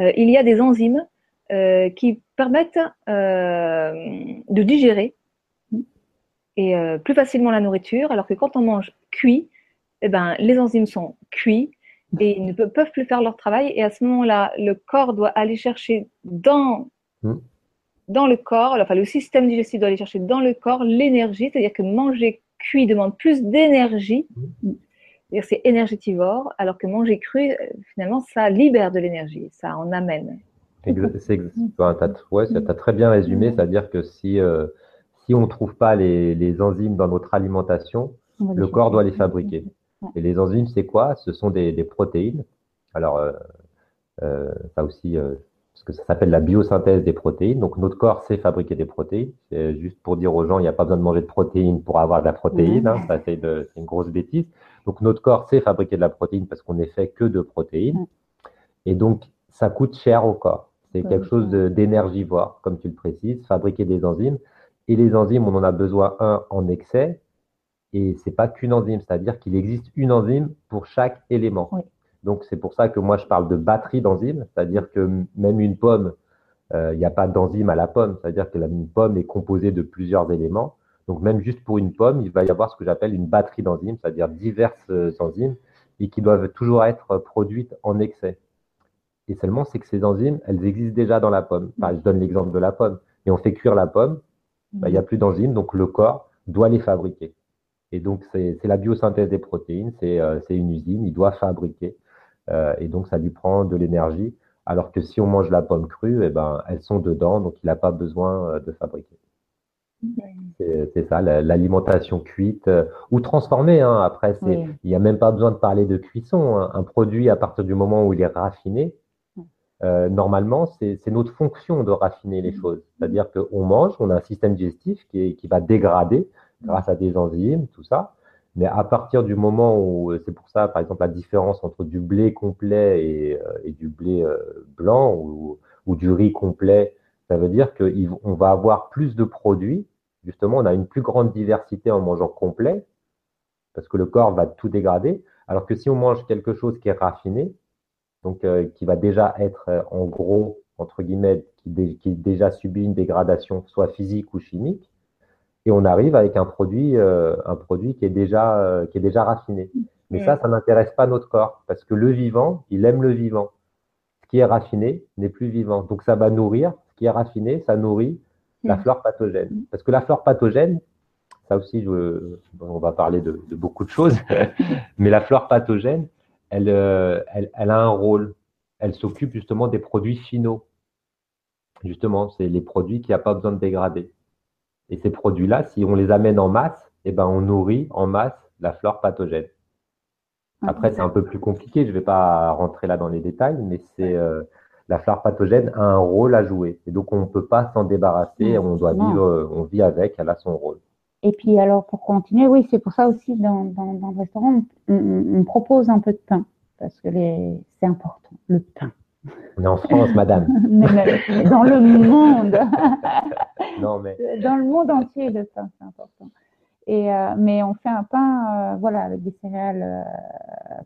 euh, il y a des enzymes euh, qui permettent de digérer et plus facilement la nourriture, alors que quand on mange cuit, eh ben, les enzymes sont cuits et ils ne peuvent plus faire leur travail. Et à ce moment-là, le corps doit aller chercher dans, hmm. dans le corps, enfin le système digestif doit aller chercher dans le corps l'énergie, c'est-à-dire que manger cuit demande plus d'énergie hmm c'est énergétivore, alors que manger cru, euh, finalement, ça libère de l'énergie, ça en amène. C'est, ouais, tu as très bien résumé, c'est-à-dire que si, euh, si on ne trouve pas les, les, enzymes dans notre alimentation, le corps doit les fabriquer. Et les enzymes, c'est quoi? Ce sont des, des, protéines. Alors, euh, euh ça aussi, parce que ça s'appelle la biosynthèse des protéines. Donc, notre corps sait fabriquer des protéines. C'est juste pour dire aux gens, il n'y a pas besoin de manger de protéines pour avoir de la protéine. Hein, ça, c'est une grosse bêtise. Donc notre corps sait fabriquer de la protéine parce qu'on n'est fait que de protéines. Et donc ça coûte cher au corps. C'est quelque chose d'énergivore, comme tu le précises, fabriquer des enzymes. Et les enzymes, on en a besoin un en excès. Et c'est pas qu'une enzyme, c'est-à-dire qu'il existe une enzyme pour chaque élément. Donc c'est pour ça que moi je parle de batterie d'enzymes, c'est-à-dire que même une pomme, il n'y a pas d'enzyme à la pomme, c'est-à-dire que la pomme est composée de plusieurs éléments. Donc même juste pour une pomme, il va y avoir ce que j'appelle une batterie d'enzymes, c'est-à-dire diverses enzymes et qui doivent toujours être produites en excès. Et seulement, c'est que ces enzymes, elles existent déjà dans la pomme. je donne l'exemple de la pomme. Et on fait cuire la pomme, bah, il n'y a plus d'enzymes, donc le corps doit les fabriquer. Et donc, c'est la biosynthèse des protéines, c'est euh, une usine, il doit fabriquer. Euh, et donc, ça lui prend de l'énergie. Alors que si on mange la pomme crue, eh ben, elles sont dedans, donc il n'a pas besoin euh, de fabriquer. C'est ça, l'alimentation cuite euh, ou transformée. Hein. Après, il n'y a même pas besoin de parler de cuisson. Hein. Un produit, à partir du moment où il est raffiné, euh, normalement, c'est notre fonction de raffiner les choses. C'est-à-dire qu'on mange, on a un système digestif qui, qui va dégrader grâce à des enzymes, tout ça. Mais à partir du moment où, c'est pour ça, par exemple, la différence entre du blé complet et, euh, et du blé blanc ou, ou, du riz complet, ça veut dire qu'on va avoir plus de produits justement, on a une plus grande diversité en mangeant complet, parce que le corps va tout dégrader, alors que si on mange quelque chose qui est raffiné, donc euh, qui va déjà être euh, en gros, entre guillemets, qui, qui, déjà subi une dégradation, soit physique ou chimique, et on arrive avec un produit, euh, un produit qui est déjà, qui est déjà raffiné. Mais ça, ça n'intéresse pas notre corps, parce que le vivant, il aime le vivant. Ce qui est raffiné n'est plus vivant. Donc ça va nourrir, ce qui est raffiné, ça nourrit la mm. flore pathogène. Mm. Parce que la flore pathogène, ça aussi, on va parler de, beaucoup de choses, mais la flore pathogène, euh, elle, elle, a un rôle. Elle s'occupe justement des produits finaux. Justement, c'est les produits qui n'ont pas besoin de dégrader. Et ces produits-là, si on les amène en masse, eh ben, on nourrit en masse la flore pathogène. Après, c'est un peu plus compliqué, je ne vais pas rentrer là dans les détails, mais c'est euh, la flore pathogène a un rôle à jouer. Et donc, on ne peut pas s'en débarrasser, on doit vivre, euh, on vit avec, elle a son rôle. Et puis, alors, pour continuer, oui, c'est pour ça aussi, dans, dans, le restaurant, on, propose un peu de pain, parce que c'est important, le pain. On est en France, madame. dans le monde. non, mais... Dans le monde entier, le pain, c'est important. Et, euh, mais on fait un pain, euh, voilà, avec des céréales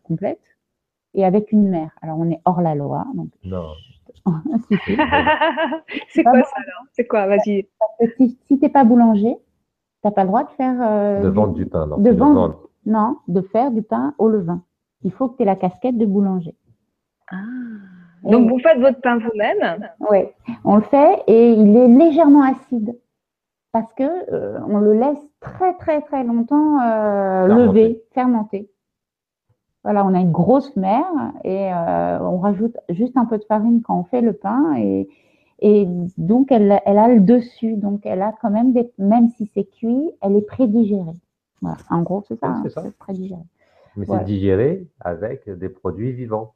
complètes et avec une mère. Alors, on est hors la loi. Donc... Non. c'est quoi ça alors? C'est quoi? Vas-y. Si, tu n'es pas boulanger, n'as pas le droit de faire. Euh, de vendre du pain, non. De vendre. Non, de faire du pain au levain. Il faut que tu aies la casquette de boulanger. Ah. Donc, vous faites votre pain vous-même Oui, on le fait et il est légèrement acide parce que euh, on le laisse très très très longtemps euh, lever, fermenter. Voilà, on a une grosse mer et euh, on rajoute juste un peu de farine quand on fait le pain et, et donc elle, elle, a le dessus, donc elle a quand même des, même si c'est cuit, elle est prédigérée. Voilà, en gros c'est ça, c'est hein, prédigéré. Mais c'est digéré avec des produits vivants,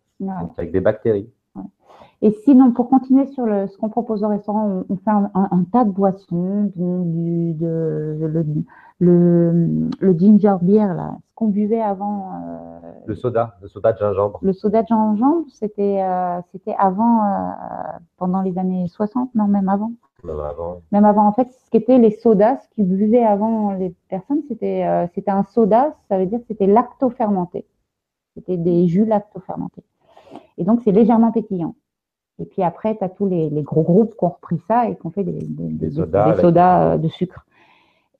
avec des bactéries. Et sinon, pour continuer sur le, ce qu'on propose au restaurant, on, fait un, tas de boissons, du, de, le, le, le, ginger beer, là, ce qu'on buvait avant. Euh, le soda, le soda de gingembre. Le soda de gingembre, c'était euh, c'était avant, euh, pendant les années 60, non, même avant. Même avant. Même avant. En fait, ce qu'étaient les sodas, ce qu'ils buvaient avant les personnes, c'était c'était un soda, ça veut dire que c'était lacto-fermenté. C'était des jus lacto-fermentés. Et donc, c'est légèrement pétillant. Et puis après, tu as tous les, gros groupes qui ont repris ça et qui ont fait des, sodas, de sucre.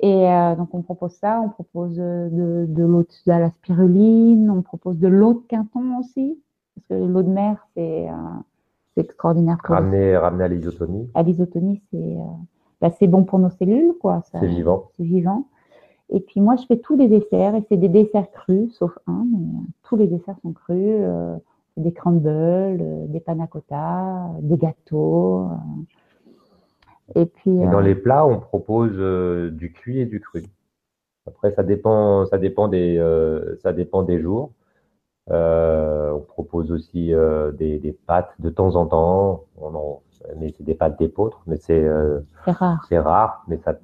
Et euh, donc, on propose ça, on propose de, de l'eau de la spiruline, on propose de l'eau de quinton aussi, parce que l'eau de mer, c'est euh, extraordinaire. Ramener, ramener à l'isotonie. À l'isotonie, c'est euh, bah, bon pour nos cellules, quoi. C'est vivant. C'est vivant. Et puis moi, je fais tous les desserts, et c'est des desserts crus, sauf un, mais tous les desserts sont crus. Des crumbles, des panna des gâteaux. Et puis. dans euh, les plats, on propose euh, du cuit et du cru. Après, ça dépend, ça dépend des, euh, ça dépend des jours. on propose aussi des, des, pâtes de temps en temps. On mais c'est des pâtes d'épeautre, mais c'est rare. C'est rare, mais ça,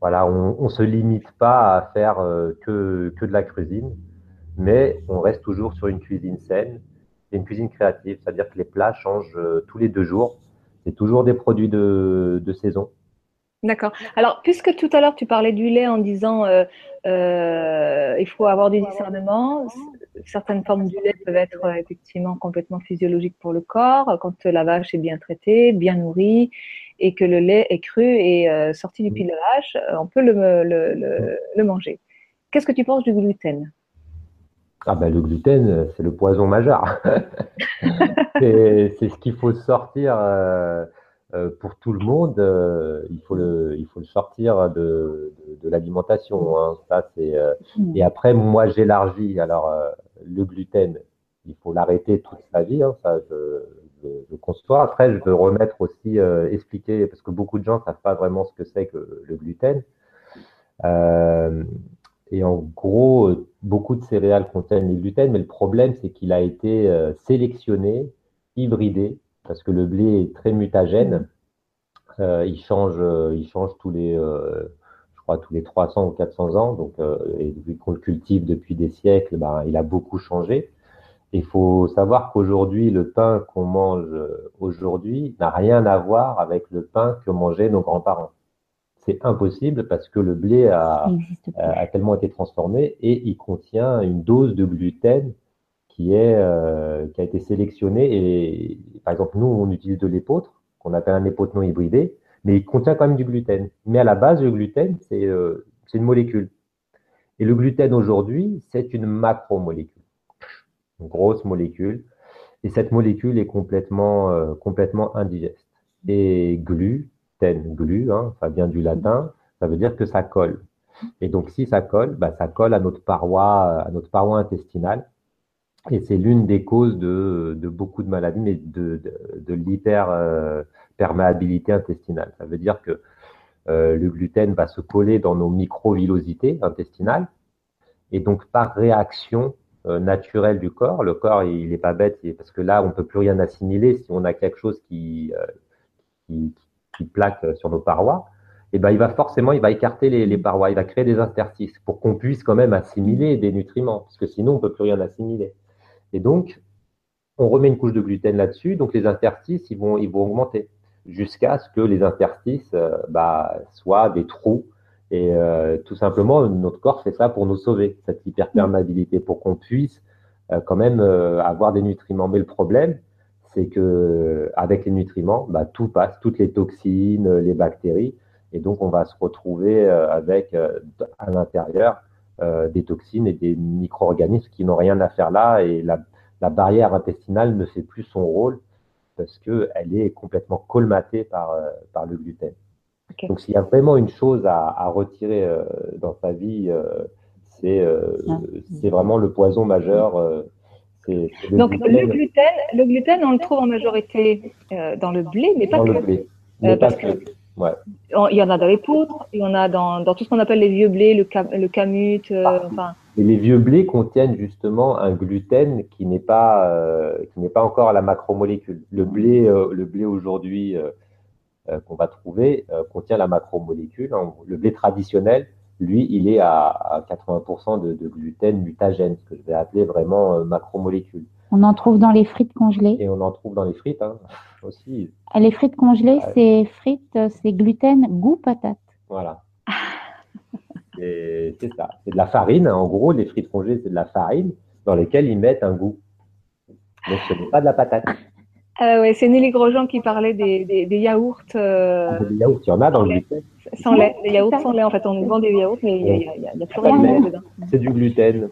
voilà, on, on se limite pas à faire que que de la cuisine, mais on reste toujours sur une cuisine saine et une cuisine créative, c'est-à-dire que les plats changent tous les deux jours c'est toujours des produits de, saison. D'accord. Alors, puisque tout à l'heure tu parlais du lait en disant euh, euh, il faut avoir du discernement, certaines formes du lait peuvent être effectivement complètement physiologiques pour le corps quand la vache est bien traitée, bien nourrie et que le lait est cru et sorti du pied de la vache, on peut le manger. Qu'est-ce que tu penses du gluten? Ah ben, le gluten, c'est le poison majeur. c'est ce qu'il faut sortir euh, euh, pour tout le monde. Euh, il, faut le, il faut le sortir de, de, l'alimentation. Hein. Ça, c'est. Et après, moi, j'élargis. Alors, le gluten, il faut l'arrêter toute sa vie. Hein. Ça, je, je, conçois. Après, je veux remettre aussi, expliquer, parce que beaucoup de gens ne savent pas vraiment ce que c'est que le gluten. Et en gros, euh, beaucoup de céréales contiennent du gluten, mais le problème, c'est qu'il a été euh, sélectionné, hybridé, parce que le blé est très mutagène. Euh, il, change, il change tous les, je crois, tous les 300 ou 400 ans. Donc, et vu qu'on le cultive depuis des siècles, ben, il a beaucoup changé. Il faut savoir qu'aujourd'hui, le pain qu'on mange aujourd'hui n'a rien à voir avec le pain que mangeaient nos grands-parents c'est impossible parce que le blé a, a, tellement été transformé et il contient une dose de gluten qui, est, euh, qui a été sélectionnée. Et par exemple, nous, on utilise de l'épeautre, qu'on appelle un épeautre non hybridé, mais il contient quand même du gluten. Mais à la base, le gluten, c'est euh, une molécule. Et le gluten aujourd'hui, c'est une macromolécule, une grosse molécule. Et cette molécule est complètement, euh, complètement indigeste. Et glu, glu, hein, ça vient du latin, ça veut dire que ça colle. Et donc, si ça colle, bah, ça colle à notre paroi, à notre paroi intestinale. Et c'est l'une des causes de, beaucoup de maladies, mais de, de, l'hyperperméabilité intestinale. Ça veut dire que euh, le gluten va se coller dans nos microvillosités intestinales. Et donc, par réaction euh, naturelle du corps, le corps, il n'est pas bête, parce que là, on ne peut plus rien assimiler. Si on a quelque chose qui, euh, qui, qui plaque sur nos parois, eh ben, il va forcément, il va écarter les, parois, il va créer des interstices pour qu'on puisse quand même assimiler des nutriments, parce que sinon on peut plus rien assimiler. Et donc, on remet une couche de gluten là-dessus, donc les interstices, ils vont, ils vont augmenter jusqu'à ce que les interstices euh, bah, soient des trous. Et euh, tout simplement, notre corps fait ça pour nous sauver, cette hyperperméabilité, pour qu'on puisse euh, quand même avoir des nutriments. Mais le problème, c'est que avec les nutriments, bah, tout passe, toutes les toxines, les bactéries, et donc on va se retrouver euh, avec euh, à l'intérieur euh, des toxines et des micro-organismes qui n'ont rien à faire là, et la, barrière intestinale ne fait plus son rôle parce qu'elle est complètement colmatée par, par le gluten. Donc s'il y a vraiment une chose à, retirer dans sa vie, c'est c'est vraiment le poison majeur donc le gluten, le gluten, on le trouve en majorité euh, dans le blé, mais pas dans que. Le blé. Euh, parce que ouais. il y en a dans les poutres, il y en a dans, dans tout ce qu'on appelle les vieux blés, le, cam, le camut. Euh, ah. enfin. Et les vieux blés contiennent justement un gluten qui n'est pas qui n'est pas encore à la macromolécule. Le blé, le blé aujourd'hui qu'on va trouver contient la macromolécule. Hein. Le blé traditionnel lui, il est à, 80% de, gluten mutagène, ce que je vais appeler vraiment euh, macromolécule. On en trouve dans les frites congelées. Et on en trouve dans les frites hein, aussi. Ah, les frites congelées, c'est frites, c'est gluten goût patate. Voilà. c'est ça. C'est de la farine. En gros, les frites congelées, c'est de la farine dans lesquelles ils mettent un goût. Donc, ce n'est pas de la patate. Euh, ouais, c'est Nelly Grosjean qui parlait des, des, yaourts. Euh, ah, des yaourts, il y en a dans le gluten. Sans lait, des yaourts sans lait. En fait, on vend des yaourts, mais il n'y a, a, plus rien de dedans. C'est du gluten.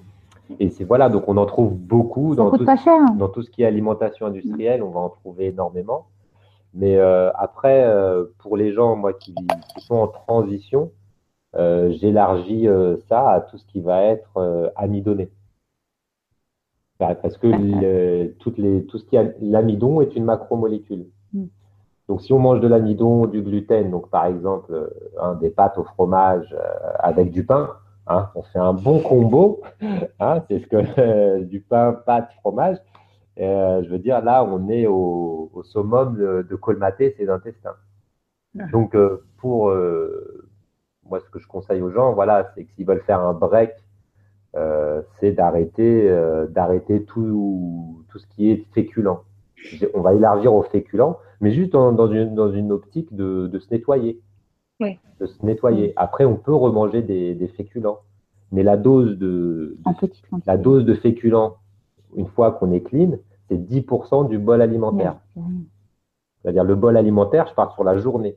Et c'est voilà, donc on en trouve beaucoup dans tout, dans tout, ce qui est alimentation industrielle, on va en trouver énormément. Mais euh, après, euh, pour les gens, moi, qui, qui sont en transition, euh, j'élargis euh, ça à tout ce qui va être euh, amidonné. Bah, parce que toutes les, tout ce qui est l'amidon est une macromolécule. Mm. Donc, si on mange de l'amidon, du gluten, donc par exemple euh, des pâtes au fromage euh, avec du pain, hein, on fait un bon combo. Hein, c'est ce que du pain, pâte, fromage. Euh, je veux dire, là, on est au, au summum de, de, colmater ses intestins. Donc, pour moi, ce que je conseille aux gens, voilà, c'est que s'ils veulent faire un break euh, c'est d'arrêter euh, d'arrêter tout, tout ce qui est féculent. On va élargir au féculent, mais juste dans, dans, une, dans une optique de, de se nettoyer. Oui. De se nettoyer. Après, on peut remanger des, des féculents. Mais la dose de, la dose de féculents, une fois qu'on est clean, c'est 10% du bol alimentaire. C'est-à-dire le bol alimentaire, je parle sur la journée.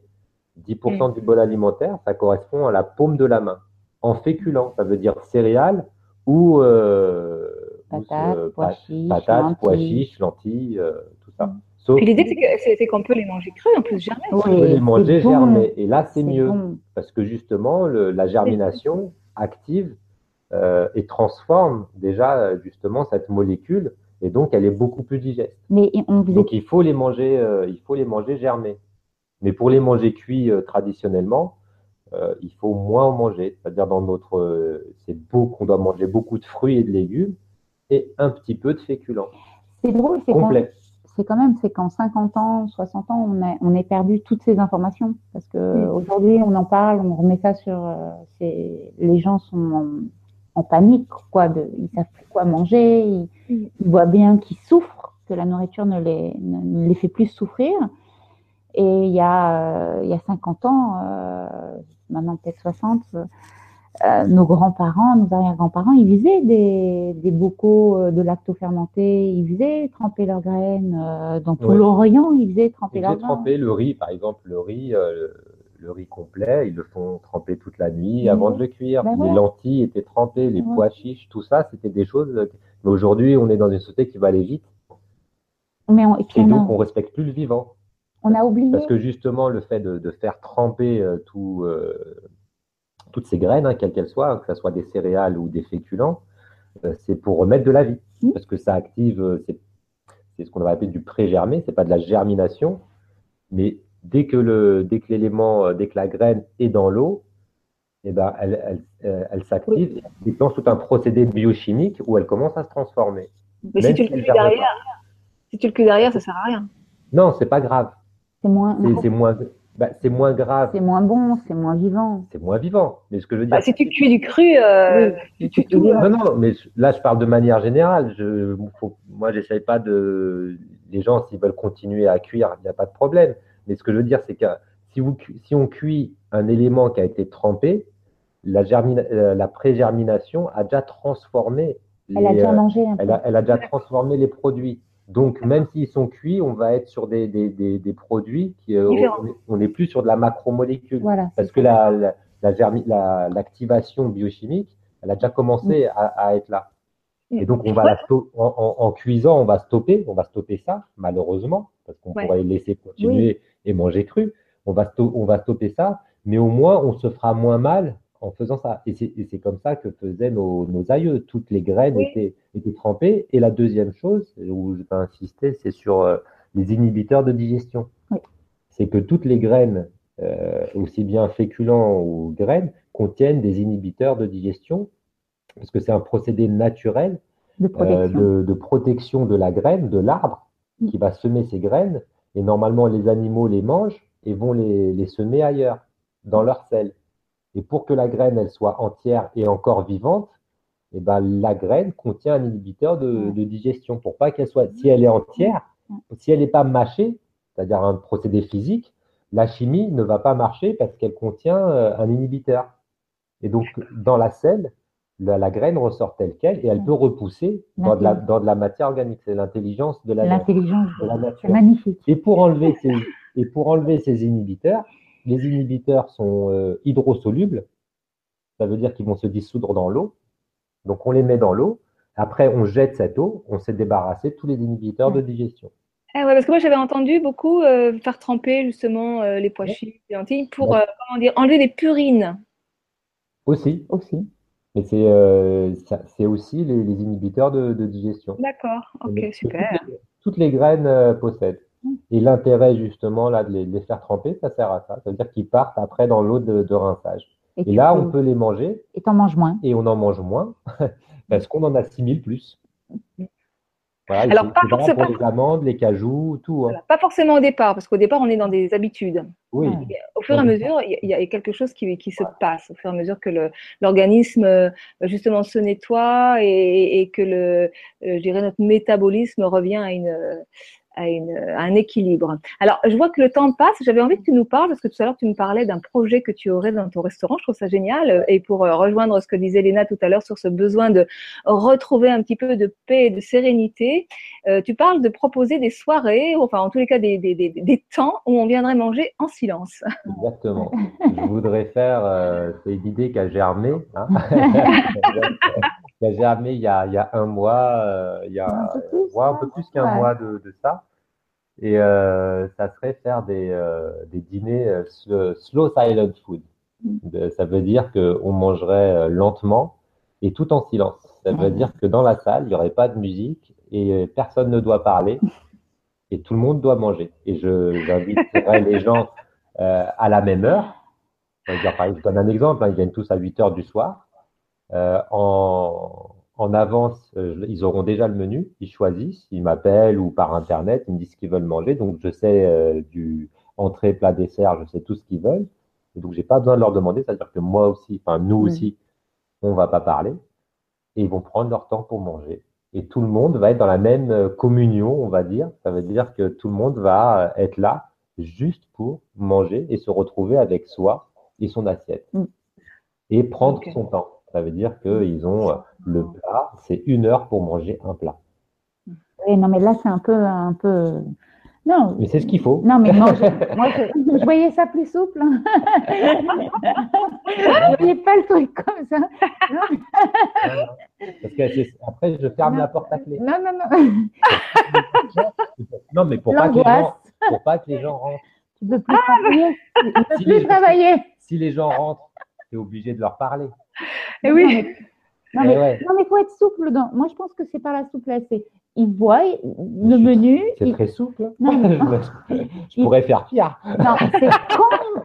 10% Mm. du bol alimentaire, ça correspond à la paume de la main. En féculents, ça veut dire céréales ou, euh, Patates, euh, pois pa- chiches, patates, pois lentilles. chiches, lentilles, euh, tout ça. Sauf Puis l'idée, c'est que- c'est c'est qu'on peut les manger crus, en plus, jamais. Oui, qu'on peut les manger bon. germés. Et là, c'est C'est mieux. bon. Parce que justement, le- la germination active euh, et transforme déjà euh, justement cette molécule et donc elle est beaucoup plus digeste. Mais on vous Donc il faut les manger, euh, il faut les manger germés. Mais pour les manger cuits euh, traditionnellement, euh, il faut moins en manger. C'est-à-dire dans notre, euh, c'est beau qu'on doit manger beaucoup de fruits et de légumes et un petit peu de féculents c'est drôle, c'est c'est quand même, c'est qu'en 50 ans, 60 ans, on a, on a perdu toutes ces informations. Parce que Mm. aujourd'hui, on en parle, on remet ça sur. euh, c'est- les gens sont en, en panique, quoi. De, ils savent plus quoi manger, ils, ils voient bien qu'ils souffrent, que la nourriture ne les, ne, ne les fait plus souffrir. Et il y a, euh, il y a 50 ans, euh, maintenant peut-être 60, euh, nos grands-parents, nos arrière-grands-parents, ils faisaient des, des bocaux de lacto-fermentés, ils faisaient tremper leurs graines. dans tout Ouais. l'Orient, ils faisaient tremper Ils leurs faisaient graines. tremper le riz, par exemple, le riz, le riz complet, ils le font tremper toute la nuit avant de le cuire. Ben les lentilles étaient trempées, les Ouais. pois chiches, tout ça, c'était des choses. Mais aujourd'hui, on est dans une société qui va aller vite Mais on, et et on, donc a, on respecte plus le vivant. On a oublié. Parce que justement, le fait de, de faire tremper euh, tout, euh, toutes ces graines, hein, quelles qu'elles soient, que ce soit des céréales ou des féculents, euh, c'est pour remettre de la vie. Mhm. Parce que ça active, c'est ce qu'on va appeler du pré-germé, c'est pas de la germination, mais dès que le, dès que l'élément, dès que la graine est dans l'eau, eh ben, elle, elle, elle s'active, elle déclenche tout un procédé biochimique où elle commence à se transformer. Mais si tu si derrière, si tu le cuis derrière, ça sert à rien. Non, c'est pas grave. C'est moins, C'est c'est moins, bah, c'est moins grave. c'est moins bon, c'est moins vivant. C'est moins vivant. Mais ce que je veux dire, Bah, si tu cuis du cru, euh, Oui, tu vivant. Non, non, mais là, je parle de manière générale. Je, faut, moi, j'essaye pas de. Les gens, s'ils veulent continuer à cuire, il n'y a pas de problème. Mais ce que je veux dire, c'est que si, vous, si on cuit un élément qui a été trempé, la, germina- euh, la pré-germination a déjà transformé. Elle a les, déjà euh, mangé un peu. elle, a, elle a déjà transformé les produits. Donc, même s'ils sont cuits, on va être sur des, des, des, des produits qui. euh, on est- on n'est plus sur de la macromolécule. Voilà. Parce que ça. la, la, la l'activation biochimique, elle a déjà commencé à, à être là. Et donc, on va la sto- en, en- en cuisant, on va stopper, on va stopper ça, malheureusement, parce qu'on Ouais. pourrait laisser continuer et manger cru. On va, on va stopper ça, mais au moins, on se fera moins mal en faisant ça. Et c'est comme ça que faisaient nos, nos aïeux. Toutes les graines Oui. étaient, étaient trempées. Et la deuxième chose, où je vais insister, c'est sur euh, les inhibiteurs de digestion. Oui. C'est que toutes les graines, euh, aussi bien féculents ou graines, contiennent des inhibiteurs de digestion, parce que c'est un procédé naturel de euh, protection. de, de protection de la graine, de l'arbre, qui va semer ses graines. Et normalement, les animaux les mangent et vont les, les semer ailleurs, dans leur sel. Et pour que la graine elle soit entière et encore vivante, eh ben, la graine contient un inhibiteur de, digestion pour pas qu'elle soit, si elle est entière, si elle n'est pas mâchée, c'est-à-dire un procédé physique, la chimie ne va pas marcher parce qu'elle contient euh, un inhibiteur. Et donc, dans la selle, la, la graine ressort telle qu'elle et elle peut repousser dans de la, dans de la matière organique. C'est l'intelligence de la, L'intelligence, de la nature. magnifique. Et pour enlever ces, et pour enlever ces inhibiteurs, les inhibiteurs sont euh, hydrosolubles. Ça veut dire qu'ils vont se dissoudre dans l'eau. Donc on les met dans l'eau. Après, on jette cette eau. On s'est débarrassé de tous les inhibiteurs de digestion. Ah ouais, parce que moi j'avais entendu beaucoup euh, faire tremper justement euh, les pois Ouais. chiches, les lentilles pour Ouais. comment dire, enlever les purines. Aussi. Aussi. Mais c'est euh, aussi les, les inhibiteurs de, de digestion. D'accord, ok, super. Toutes les, toutes les graines euh, possèdent. Et l'intérêt justement là de les, de les faire tremper, ça sert à ça. Ça veut dire qu'ils partent après dans l'eau de, de rinçage. Et là, peux- on peut les manger Et t'en manges moins. et on en mange moins parce qu'on en assimile plus. Voilà, Alors, pas forcément- pour les amandes, les cajous, tout. hein. Voilà. Pas forcément au départ, parce qu'au départ on est dans des habitudes. Oui. Et Au fur et à mesure, il y a- il y, a quelque chose qui, qui se passe, au fur et à mesure que l'organisme euh, justement se nettoie et, et que le, euh, je dirais notre métabolisme revient à une, à, un équilibre. Alors, je vois que le temps passe. J'avais envie que tu nous parles, parce que tout à l'heure, tu me parlais d'un projet que tu aurais dans ton restaurant. Je trouve ça génial. Et pour euh, rejoindre ce que disait Léna tout à l'heure sur ce besoin de retrouver un petit peu de paix et de sérénité, euh, tu parles de proposer des soirées, enfin, en tous les cas, des, des, des, des temps où on viendrait manger en silence. Exactement. je voudrais faire, euh, c'est une idée qui a germé, hein qui a germé il y a, il y a un mois, euh, il y a un peu plus, qu'un mois de, de, ça. Et euh, ça serait faire des, euh, des dîners slow, silent food. Mm. ça veut dire qu'on mangerait lentement et tout en silence. Ça veut dire que dans la salle, il n'y aurait pas de musique et personne ne doit parler et tout le monde doit manger. Et je j'inviterai les gens à la même heure. Je, dire, je donne un exemple, hein, ils viennent tous à 8 heures du soir. Euh, en, en, avance, euh, ils auront déjà le menu, ils choisissent, ils m'appellent ou par internet, ils me disent ce qu'ils veulent manger. Donc je sais euh, du entrée, plat, dessert, je sais tout ce qu'ils veulent. Et donc j'ai pas besoin de leur demander, c'est-à-dire que moi aussi, enfin nous aussi, on va pas parler et ils vont prendre leur temps pour manger. Et tout le monde va être dans la même communion, on va dire. Ça veut dire que tout le monde va être là juste pour manger et se retrouver avec soi et son assiette. Mm. Et prendre son temps. Ça veut dire qu'ils ont euh, le plat, c'est une heure pour manger un plat. Oui, non, mais là, c'est un peu, un peu. Non. Mais c'est ce qu'il faut. Non, mais moi, je voyais ça plus souple. Hein. je voyais pas le truc comme ça. Parce que après, je ferme la porte à clé. Non, non, non. non, mais pour pas, que les gens, pour pas que les gens rentrent. Tu ne peux plus ah, si travailler. Si les gens rentrent, tu es obligé de leur parler. Et eh oui. Non, mais, il faut être souple. Dans... Moi, je pense que c'est pas la souplesse. Ils voient le menu. C'est très souple. Non, je pourrais faire pire. Non, c'est quand,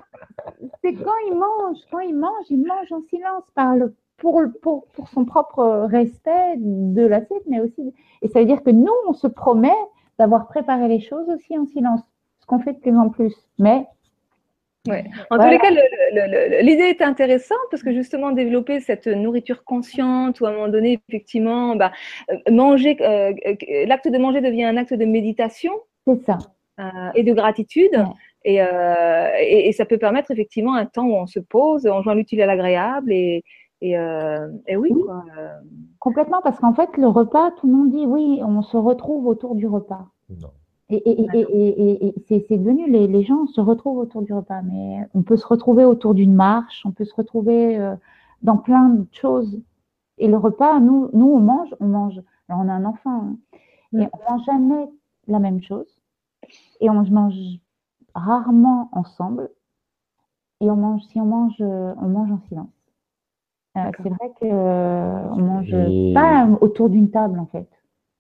c'est quand ils mangent. Quand ils mangent, ils mangent en silence par le, pour, pour, pour son propre respect de l'assiette, mais aussi. Et ça veut dire que nous, on se promet d'avoir préparé les choses aussi en silence, ce qu'on fait de plus en plus. Mais Ouais. En tous les cas, l'idée est intéressante parce que justement développer cette nourriture consciente ou à un moment donné, effectivement, bah, euh, manger, euh, euh, l'acte de manger devient un acte de méditation. C'est ça. et de gratitude. Et, et, ça peut permettre effectivement un temps où on se pose, on joint l'utile à l'agréable et, et, et, oui. Quoi. Complètement, parce qu'en fait, le repas, tout le monde dit oui, on se retrouve autour du repas. Non. Et, et, et, c'est devenu, les, les, gens se retrouvent autour du repas, mais on peut se retrouver autour d'une marche, on peut se retrouver euh, dans plein de choses. Et le repas, nous, nous on mange, on mange. Alors on a un enfant, hein, mais mm. on mange jamais la même chose. Et on mange rarement ensemble. Et on mange, si on mange, euh, on mange en silence. Euh, c'est vrai qu'on euh, mange pas autour d'une table en fait.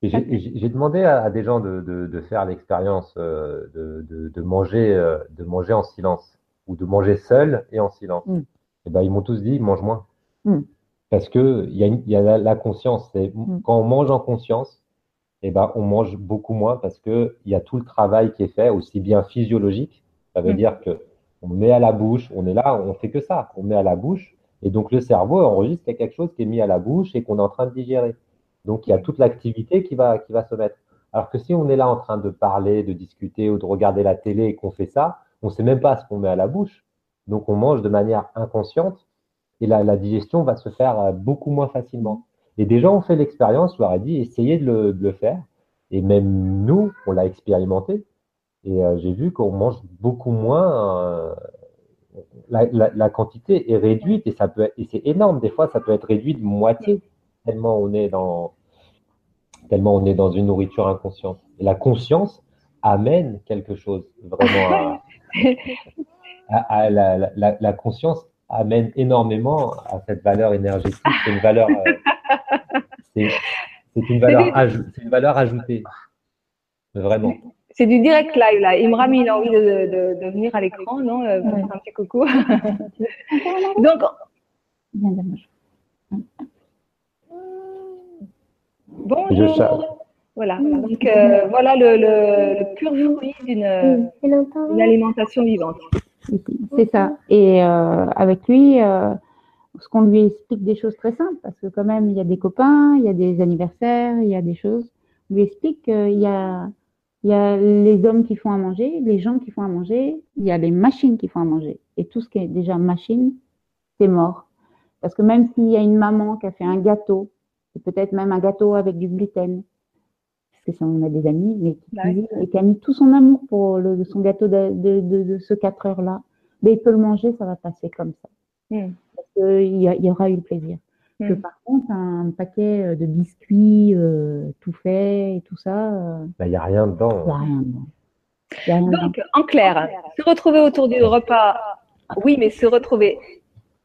J'ai demandé à, des gens de, de, de faire l'expérience euh, de, de, manger, euh, de manger en silence ou de manger seul et en silence. Mm. Et eh ben, ils m'ont tous dit, mange moins. Mm. Parce que il y a, y a la, conscience. Mm. Quand on mange en conscience, et eh ben, on mange beaucoup moins parce que il y a tout le travail qui est fait, aussi bien physiologique. Ça veut dire que on met à la bouche, on est là, on fait que ça. On met à la bouche et donc le cerveau enregistre qu'il y a quelque chose qui est mis à la bouche et qu'on est en train de digérer. Donc il y a toute l'activité qui va, qui va se mettre. Alors que si on est là en train de parler, de discuter ou de regarder la télé et qu'on fait ça, on ne sait même pas ce qu'on met à la bouche. Donc on mange de manière inconsciente et la, la digestion va se faire euh, beaucoup moins facilement. Et des gens ont fait l'expérience, je leur ai dit, essayez de le, de le faire. Et même nous, on l'a expérimenté. Et euh, j'ai vu qu'on mange beaucoup moins. Euh, la, la, quantité est réduite et ça peut et c'est énorme. Des fois, ça peut être réduit de moitié tellement on est dans tellement on est dans une nourriture inconsciente. Et la conscience amène quelque chose vraiment à, la, la, la, conscience amène énormément à cette valeur énergétique. C'est une valeur, euh, c'est une valeur, c'est une valeur ajoutée, vraiment. C'est du direct live là. Imram, il a envie de, de, de venir à l'écran, non euh, Un petit coucou. Donc, Bonjour. Voilà. Donc euh, voilà le, le, pur fruit d'une alimentation vivante. C'est ça. Et euh, avec lui, euh, ce qu'on lui explique des choses très simples, parce que quand même, il y a des copains, il y a des anniversaires, il y a des choses. On lui explique qu'il y a il y a les hommes qui font à manger, les gens qui font à manger, il y a les machines qui font à manger. Et tout ce qui est déjà machine, c'est mort. Parce que même s'il y a une maman qui a fait un gâteau, et peut-être même un gâteau avec du gluten, parce que ça, on a des amis, mais qui, et qui a mis tout son amour pour le, son gâteau de, de, de, ce 4 heures-là, mais il peut le manger, ça va passer comme ça. Hmm. Parce qu'il y, y, aura eu le plaisir. Que hmm. par contre, un paquet euh, de biscuits euh, tout fait et tout ça. Euh, bah, il n'y a rien dedans. Il n'y a rien dedans. Donc, en clair, se retrouver autour du repas, oui, mais se retrouver.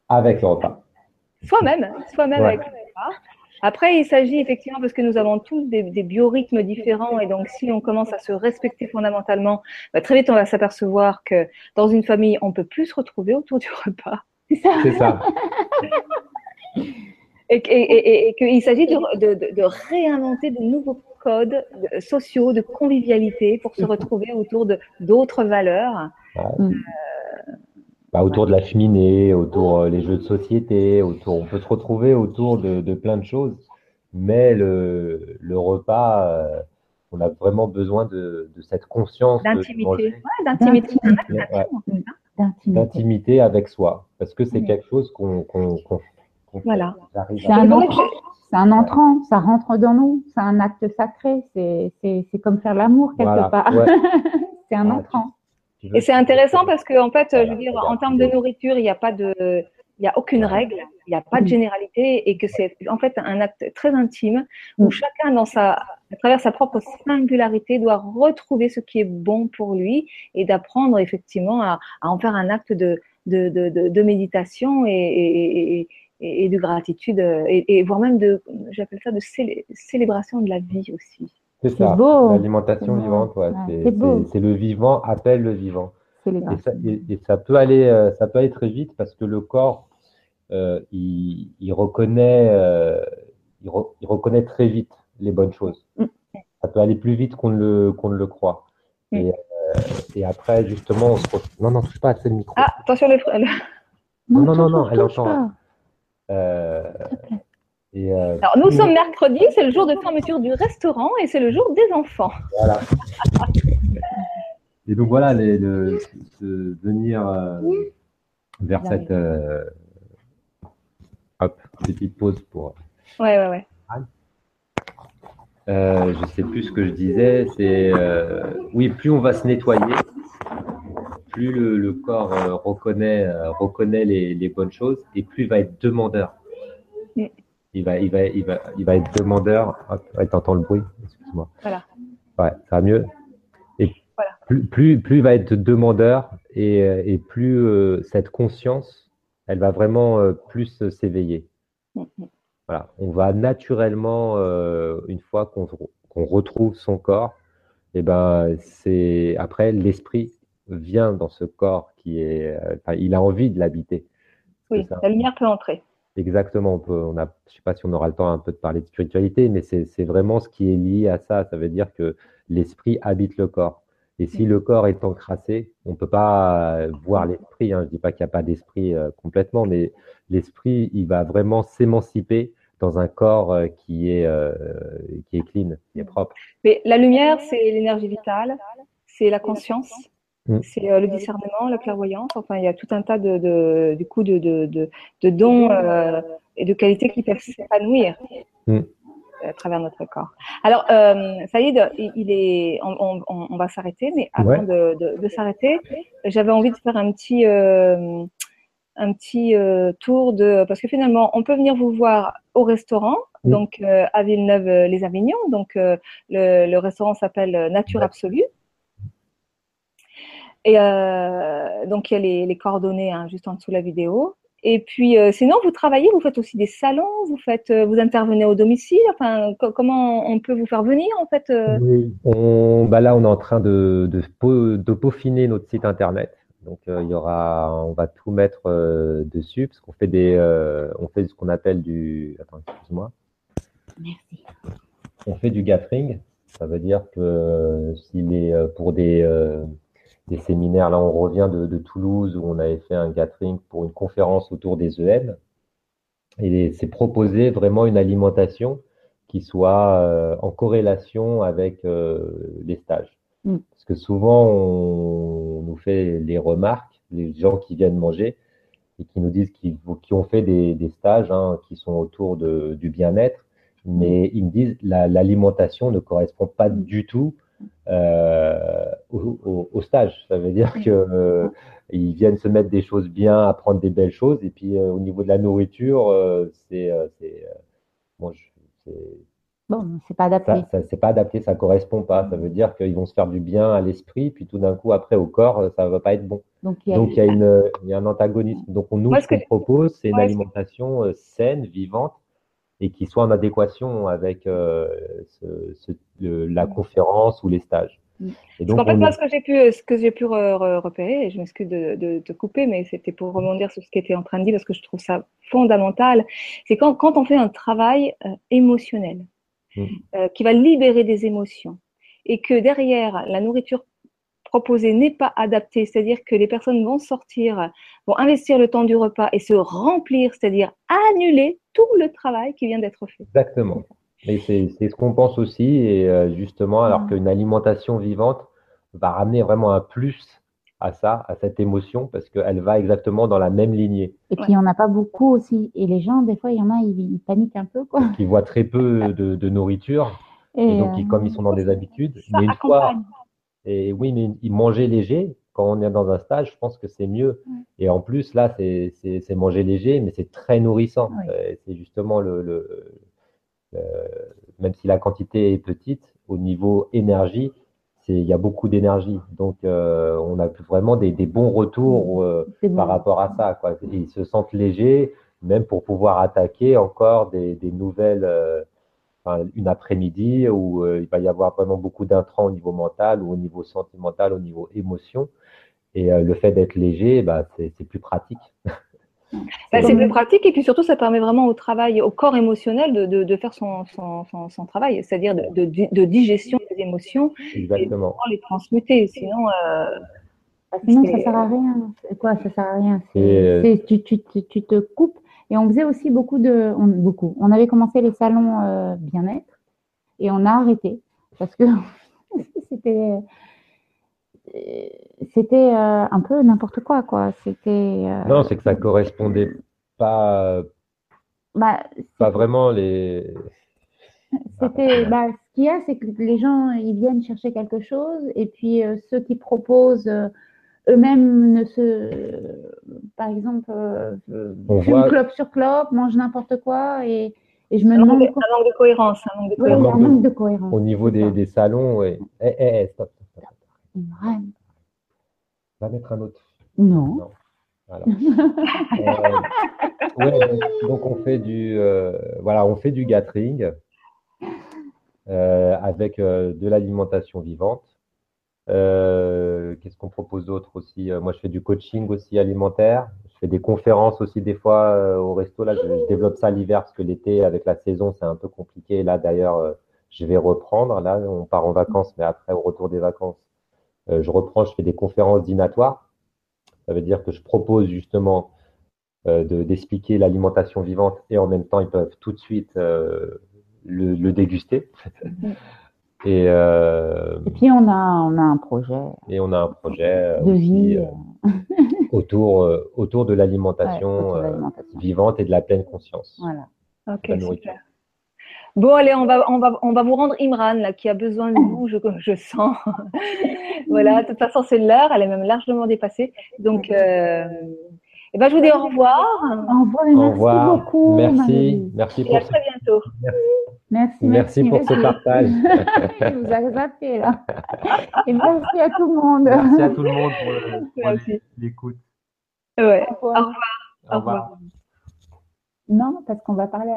Avec le repas. Soi-même, soi-même avec le repas. Après, il s'agit effectivement, parce que nous avons tous des, biorhythmes différents, et donc si on commence à se respecter fondamentalement, bah, très vite on va s'apercevoir que dans une famille, on peut plus se retrouver autour du repas. C'est ça. et, qu'il s'agit de, réinventer de nouveaux codes sociaux de convivialité pour se retrouver autour de d'autres valeurs. Euh, bah, autour de la cheminée, autour des euh, jeux de société, autour, on peut se retrouver autour de, plein de choses, mais le, repas, euh, on a vraiment besoin de, cette conscience d'intimité, d'intimité, d'intimité avec soi, parce que c'est quelque chose qu'on voilà. C'est un, entrant, un entrant, ça rentre dans nous, c'est un acte sacré, c'est comme faire l'amour quelque part. c'est un entrant. Et c'est intéressant parce que, en fait, je veux dire, en termes de nourriture, il n'y a pas de, il n'y a aucune règle, il n'y a pas de généralité et que c'est en fait un acte très intime où chacun, dans sa, à travers sa propre singularité, doit retrouver ce qui est bon pour lui et d'apprendre effectivement à, à, en faire un acte de, de, de, de, méditation et, et, et, de gratitude, euh, et, voire même de, j'appelle ça de célébration de la vie aussi. C'est ça, l'alimentation vivante, ouais, c'est le vivant appelle le vivant. Et ça, et, ça, peut aller, euh, ça peut aller très vite parce que le corps, euh, il, il, reconnaît, il, reconnaît très vite les bonnes choses. Mm. Ça peut aller plus vite qu'on ne le, qu'on ne le croit. Mm. Et, et, après, justement, on se Non, non, touche pas, c'est le micro. Ah, attention, le... Non, non, non, non, elle entend. Euh, euh, Alors, nous sommes mercredi, c'est le jour de fermeture du restaurant et c'est le jour des enfants. Voilà. et donc voilà, les, de venir euh, vers cette hop, petite pause pour. Ouais, ouais, ouais. je ne sais plus ce que je disais. C'est oui, plus on va se nettoyer, plus le, corps euh, reconnaît, euh, reconnaît les, bonnes choses et plus il va être demandeur. Il va, il va, il va, il va être demandeur. tu entends le bruit Excuse-moi. Voilà. Ouais, ça va mieux. Et plus, plus, plus, il va être demandeur et, euh, et plus cette conscience, elle va vraiment plus s'éveiller. Mm, mm. Voilà. On va naturellement, une fois qu'on retrouve son corps, et eh ben c'est après l'esprit vient dans ce corps qui est, euh, il a envie de l'habiter. Oui, la lumière peut entrer. Exactement. On peut, on a, je ne sais pas si on aura le temps un peu de parler de spiritualité, mais c'est vraiment ce qui est lié à ça. Ça veut dire que l'esprit habite le corps. Et si mm. le corps est encrassé, on ne peut pas voir l'esprit. Hein. Je ne dis pas qu'il n'y a pas d'esprit euh, complètement, mais l'esprit, il va vraiment s'émanciper dans un corps euh, qui est, qui est clean, qui est propre. Mais la lumière, c'est l'énergie vitale, c'est la conscience, Mm. C'est euh, le discernement, la clairvoyance. Enfin, il y a tout un tas de, de du coup de, de, de, dons euh, et de qualités qui peuvent s'épanouir mm. à travers notre corps. Alors, euh, Saïd, il est, on, on, on va s'arrêter, mais avant de, de, s'arrêter, j'avais envie de faire un petit, euh, un petit euh, tour de, parce que finalement, on peut venir vous voir au restaurant, mm. donc à Villeneuve-les-Avignon. Donc, le, le, restaurant s'appelle Nature Absolue. Et euh, donc, il y a les, les coordonnées hein, juste en dessous de la vidéo. Et puis, euh, sinon, vous travaillez, vous faites aussi des salons, vous faites, euh, vous intervenez au domicile. Enfin, comment on peut vous faire venir en fait euh? Oui, on, bah là, on est en train de, de, de peaufiner notre site internet. Donc, il y aura, on va tout mettre dessus parce qu'on fait des, on fait ce qu'on appelle du, attends, excuse-moi. Merci. On fait du gathering. Ça veut dire que s'il est pour des des séminaires. Là, on revient de, Toulouse où on avait fait un gathering pour une conférence autour des EN. Et c'est proposer vraiment une alimentation qui soit euh, en corrélation avec euh, les stages. Mm. Parce que souvent, on, nous fait les remarques, les gens qui viennent manger et qui nous disent qu'ils qui ont fait des, des stages hein, qui sont autour de, du bien-être, mais ils me disent la l'alimentation ne correspond pas du tout euh, au, au- au stage. Ça veut dire que euh, ils viennent se mettre des choses bien, apprendre des belles choses, et puis euh, au niveau de la nourriture, euh, c'est c'est bon, c'est Bon, c'est pas adapté. ça, ça c'est pas adapté, ça correspond pas. Ça veut dire qu'ils vont se faire du bien à l'esprit, puis tout d'un coup après au corps, ça va pas être bon. Donc, il y a, Donc il y a une, il y a un antagonisme. Donc on nous Moi, ce qu'on que- propose, c'est une alimentation saine, vivante, et qui soit en adéquation avec euh, ce- ce- le- la conférence ou les stages. Mm. Et donc fait, on ce que j'ai pu, ce que j'ai pu re- re- repérer, et je m'excuse de, de te couper, mais c'était pour rebondir sur ce qui était en train de dire, parce que je trouve ça fondamental, c'est quand, quand on fait un travail euh, émotionnel, Mm. euh, qui va libérer des émotions, et que derrière, la nourriture proposée n'est pas adaptée, c'est-à-dire que les personnes vont sortir, vont investir le temps du repas et se remplir, c'est-à-dire annuler tout le travail qui vient d'être fait. Exactement. Et c'est c'est ce qu'on pense aussi, et euh, justement, alors Mm. qu'une alimentation vivante va ramener vraiment un plus à ça, à cette émotion, parce qu'elle va exactement dans la même lignée. Et puis, il n'y en a pas beaucoup aussi. Et les gens, des fois, il y en a, ils, ils paniquent un peu, quoi. Qui voient très peu de, de nourriture, et donc euh, ils- comme ils sont dans des habitudes, Ça mais une fois, et oui, mais ils manger léger, quand on est dans un stage, je pense que c'est mieux. Ouais. Et en plus, là, c'est c'est- c'est manger léger, mais c'est très nourrissant. Euh, C'est justement le, le- même si la quantité est petite, au niveau énergie, il y a beaucoup d'énergie. Donc, euh, on a vraiment des, des bons retours euh, c'est bon. par rapport à ça, quoi. Ils se sentent légers, même pour pouvoir attaquer encore des, des nouvelles, euh, enfin, une après-midi où euh, il va y avoir vraiment beaucoup d'intrants au niveau mental ou au niveau sentimental, au niveau émotion. Et euh, le fait d'être léger, bah, c'est plus pratique. Bah, c'est plus pratique et puis surtout ça permet vraiment au travail, au corps émotionnel de, de, de faire son, son, son, son travail, c'est-à-dire de, de, de digestion des émotions Exactement. pour les transmuter. Sinon, euh, Sinon, ça c'est- sert à rien. C'est Quoi, ça sert à rien? C'est, Et, euh, tu, tu, tu, tu te coupes. Et on faisait aussi beaucoup de, on, beaucoup. On avait commencé les salons euh, bien-être et on a arrêté parce que c'était, euh, c'était euh, un peu n'importe quoi, quoi. C'était, euh, Non, c'est que ça correspondait pas, bah, pas vraiment les. C'était, bah, ce qu'il y a, c'est que les gens, ils viennent chercher quelque chose, et puis euh, ceux qui proposent euh, eux-mêmes ne se, par exemple, euh, On fument voit- clope sur clope, mangent n'importe quoi, et, et je me demande un manque de cohérence. Un manque de Ouais, il y a cohérence. un manque de- manque de cohérence. Au niveau des, des salons, ouais. Eh, eh, eh, stop, Ouais. Va mettre un autre. Non. Non. Voilà. Euh, ouais, donc, donc on fait du, euh, voilà, on fait du gathering euh, avec de l'alimentation vivante. Qu'est-ce qu'on propose d'autre aussi? Moi, je fais du coaching aussi alimentaire. Je fais des conférences aussi des fois au resto. Là, je, je développe ça l'hiver parce que l'été, avec la saison, c'est un peu compliqué. Là, d'ailleurs, je vais reprendre. Là, on part en vacances, mais après, au retour des vacances, je reprends. Je fais des conférences dînatoires. Ça veut dire que je propose justement euh, de, d'expliquer l'alimentation vivante et en même temps, ils peuvent tout de suite euh, le, le déguster. Et, euh, Et puis on a, on a un projet et on a un projet euh, de aussi, vie euh, euh, autour, euh, autour de l'alimentation euh, vivante et de la pleine conscience. Voilà. Ok, la nourriture. super. Bon, allez, on va, on va, on va vous rendre Imran, là, qui a besoin de vous, je, je sens. voilà, de toute façon, c'est l'heure, elle est même largement dépassée. Donc, euh, eh ben, je vous dis au revoir Au revoir et Au merci revoir. beaucoup. Merci. Marie. Merci et à pour ce, très bientôt. Merci, merci pour ce partage. Il vous a zappé là. Et merci à tout le monde. Merci à tout le monde pour pour Merci. l'écoute. Ouais. Au revoir. Au Au revoir. Non, parce qu'on va parler.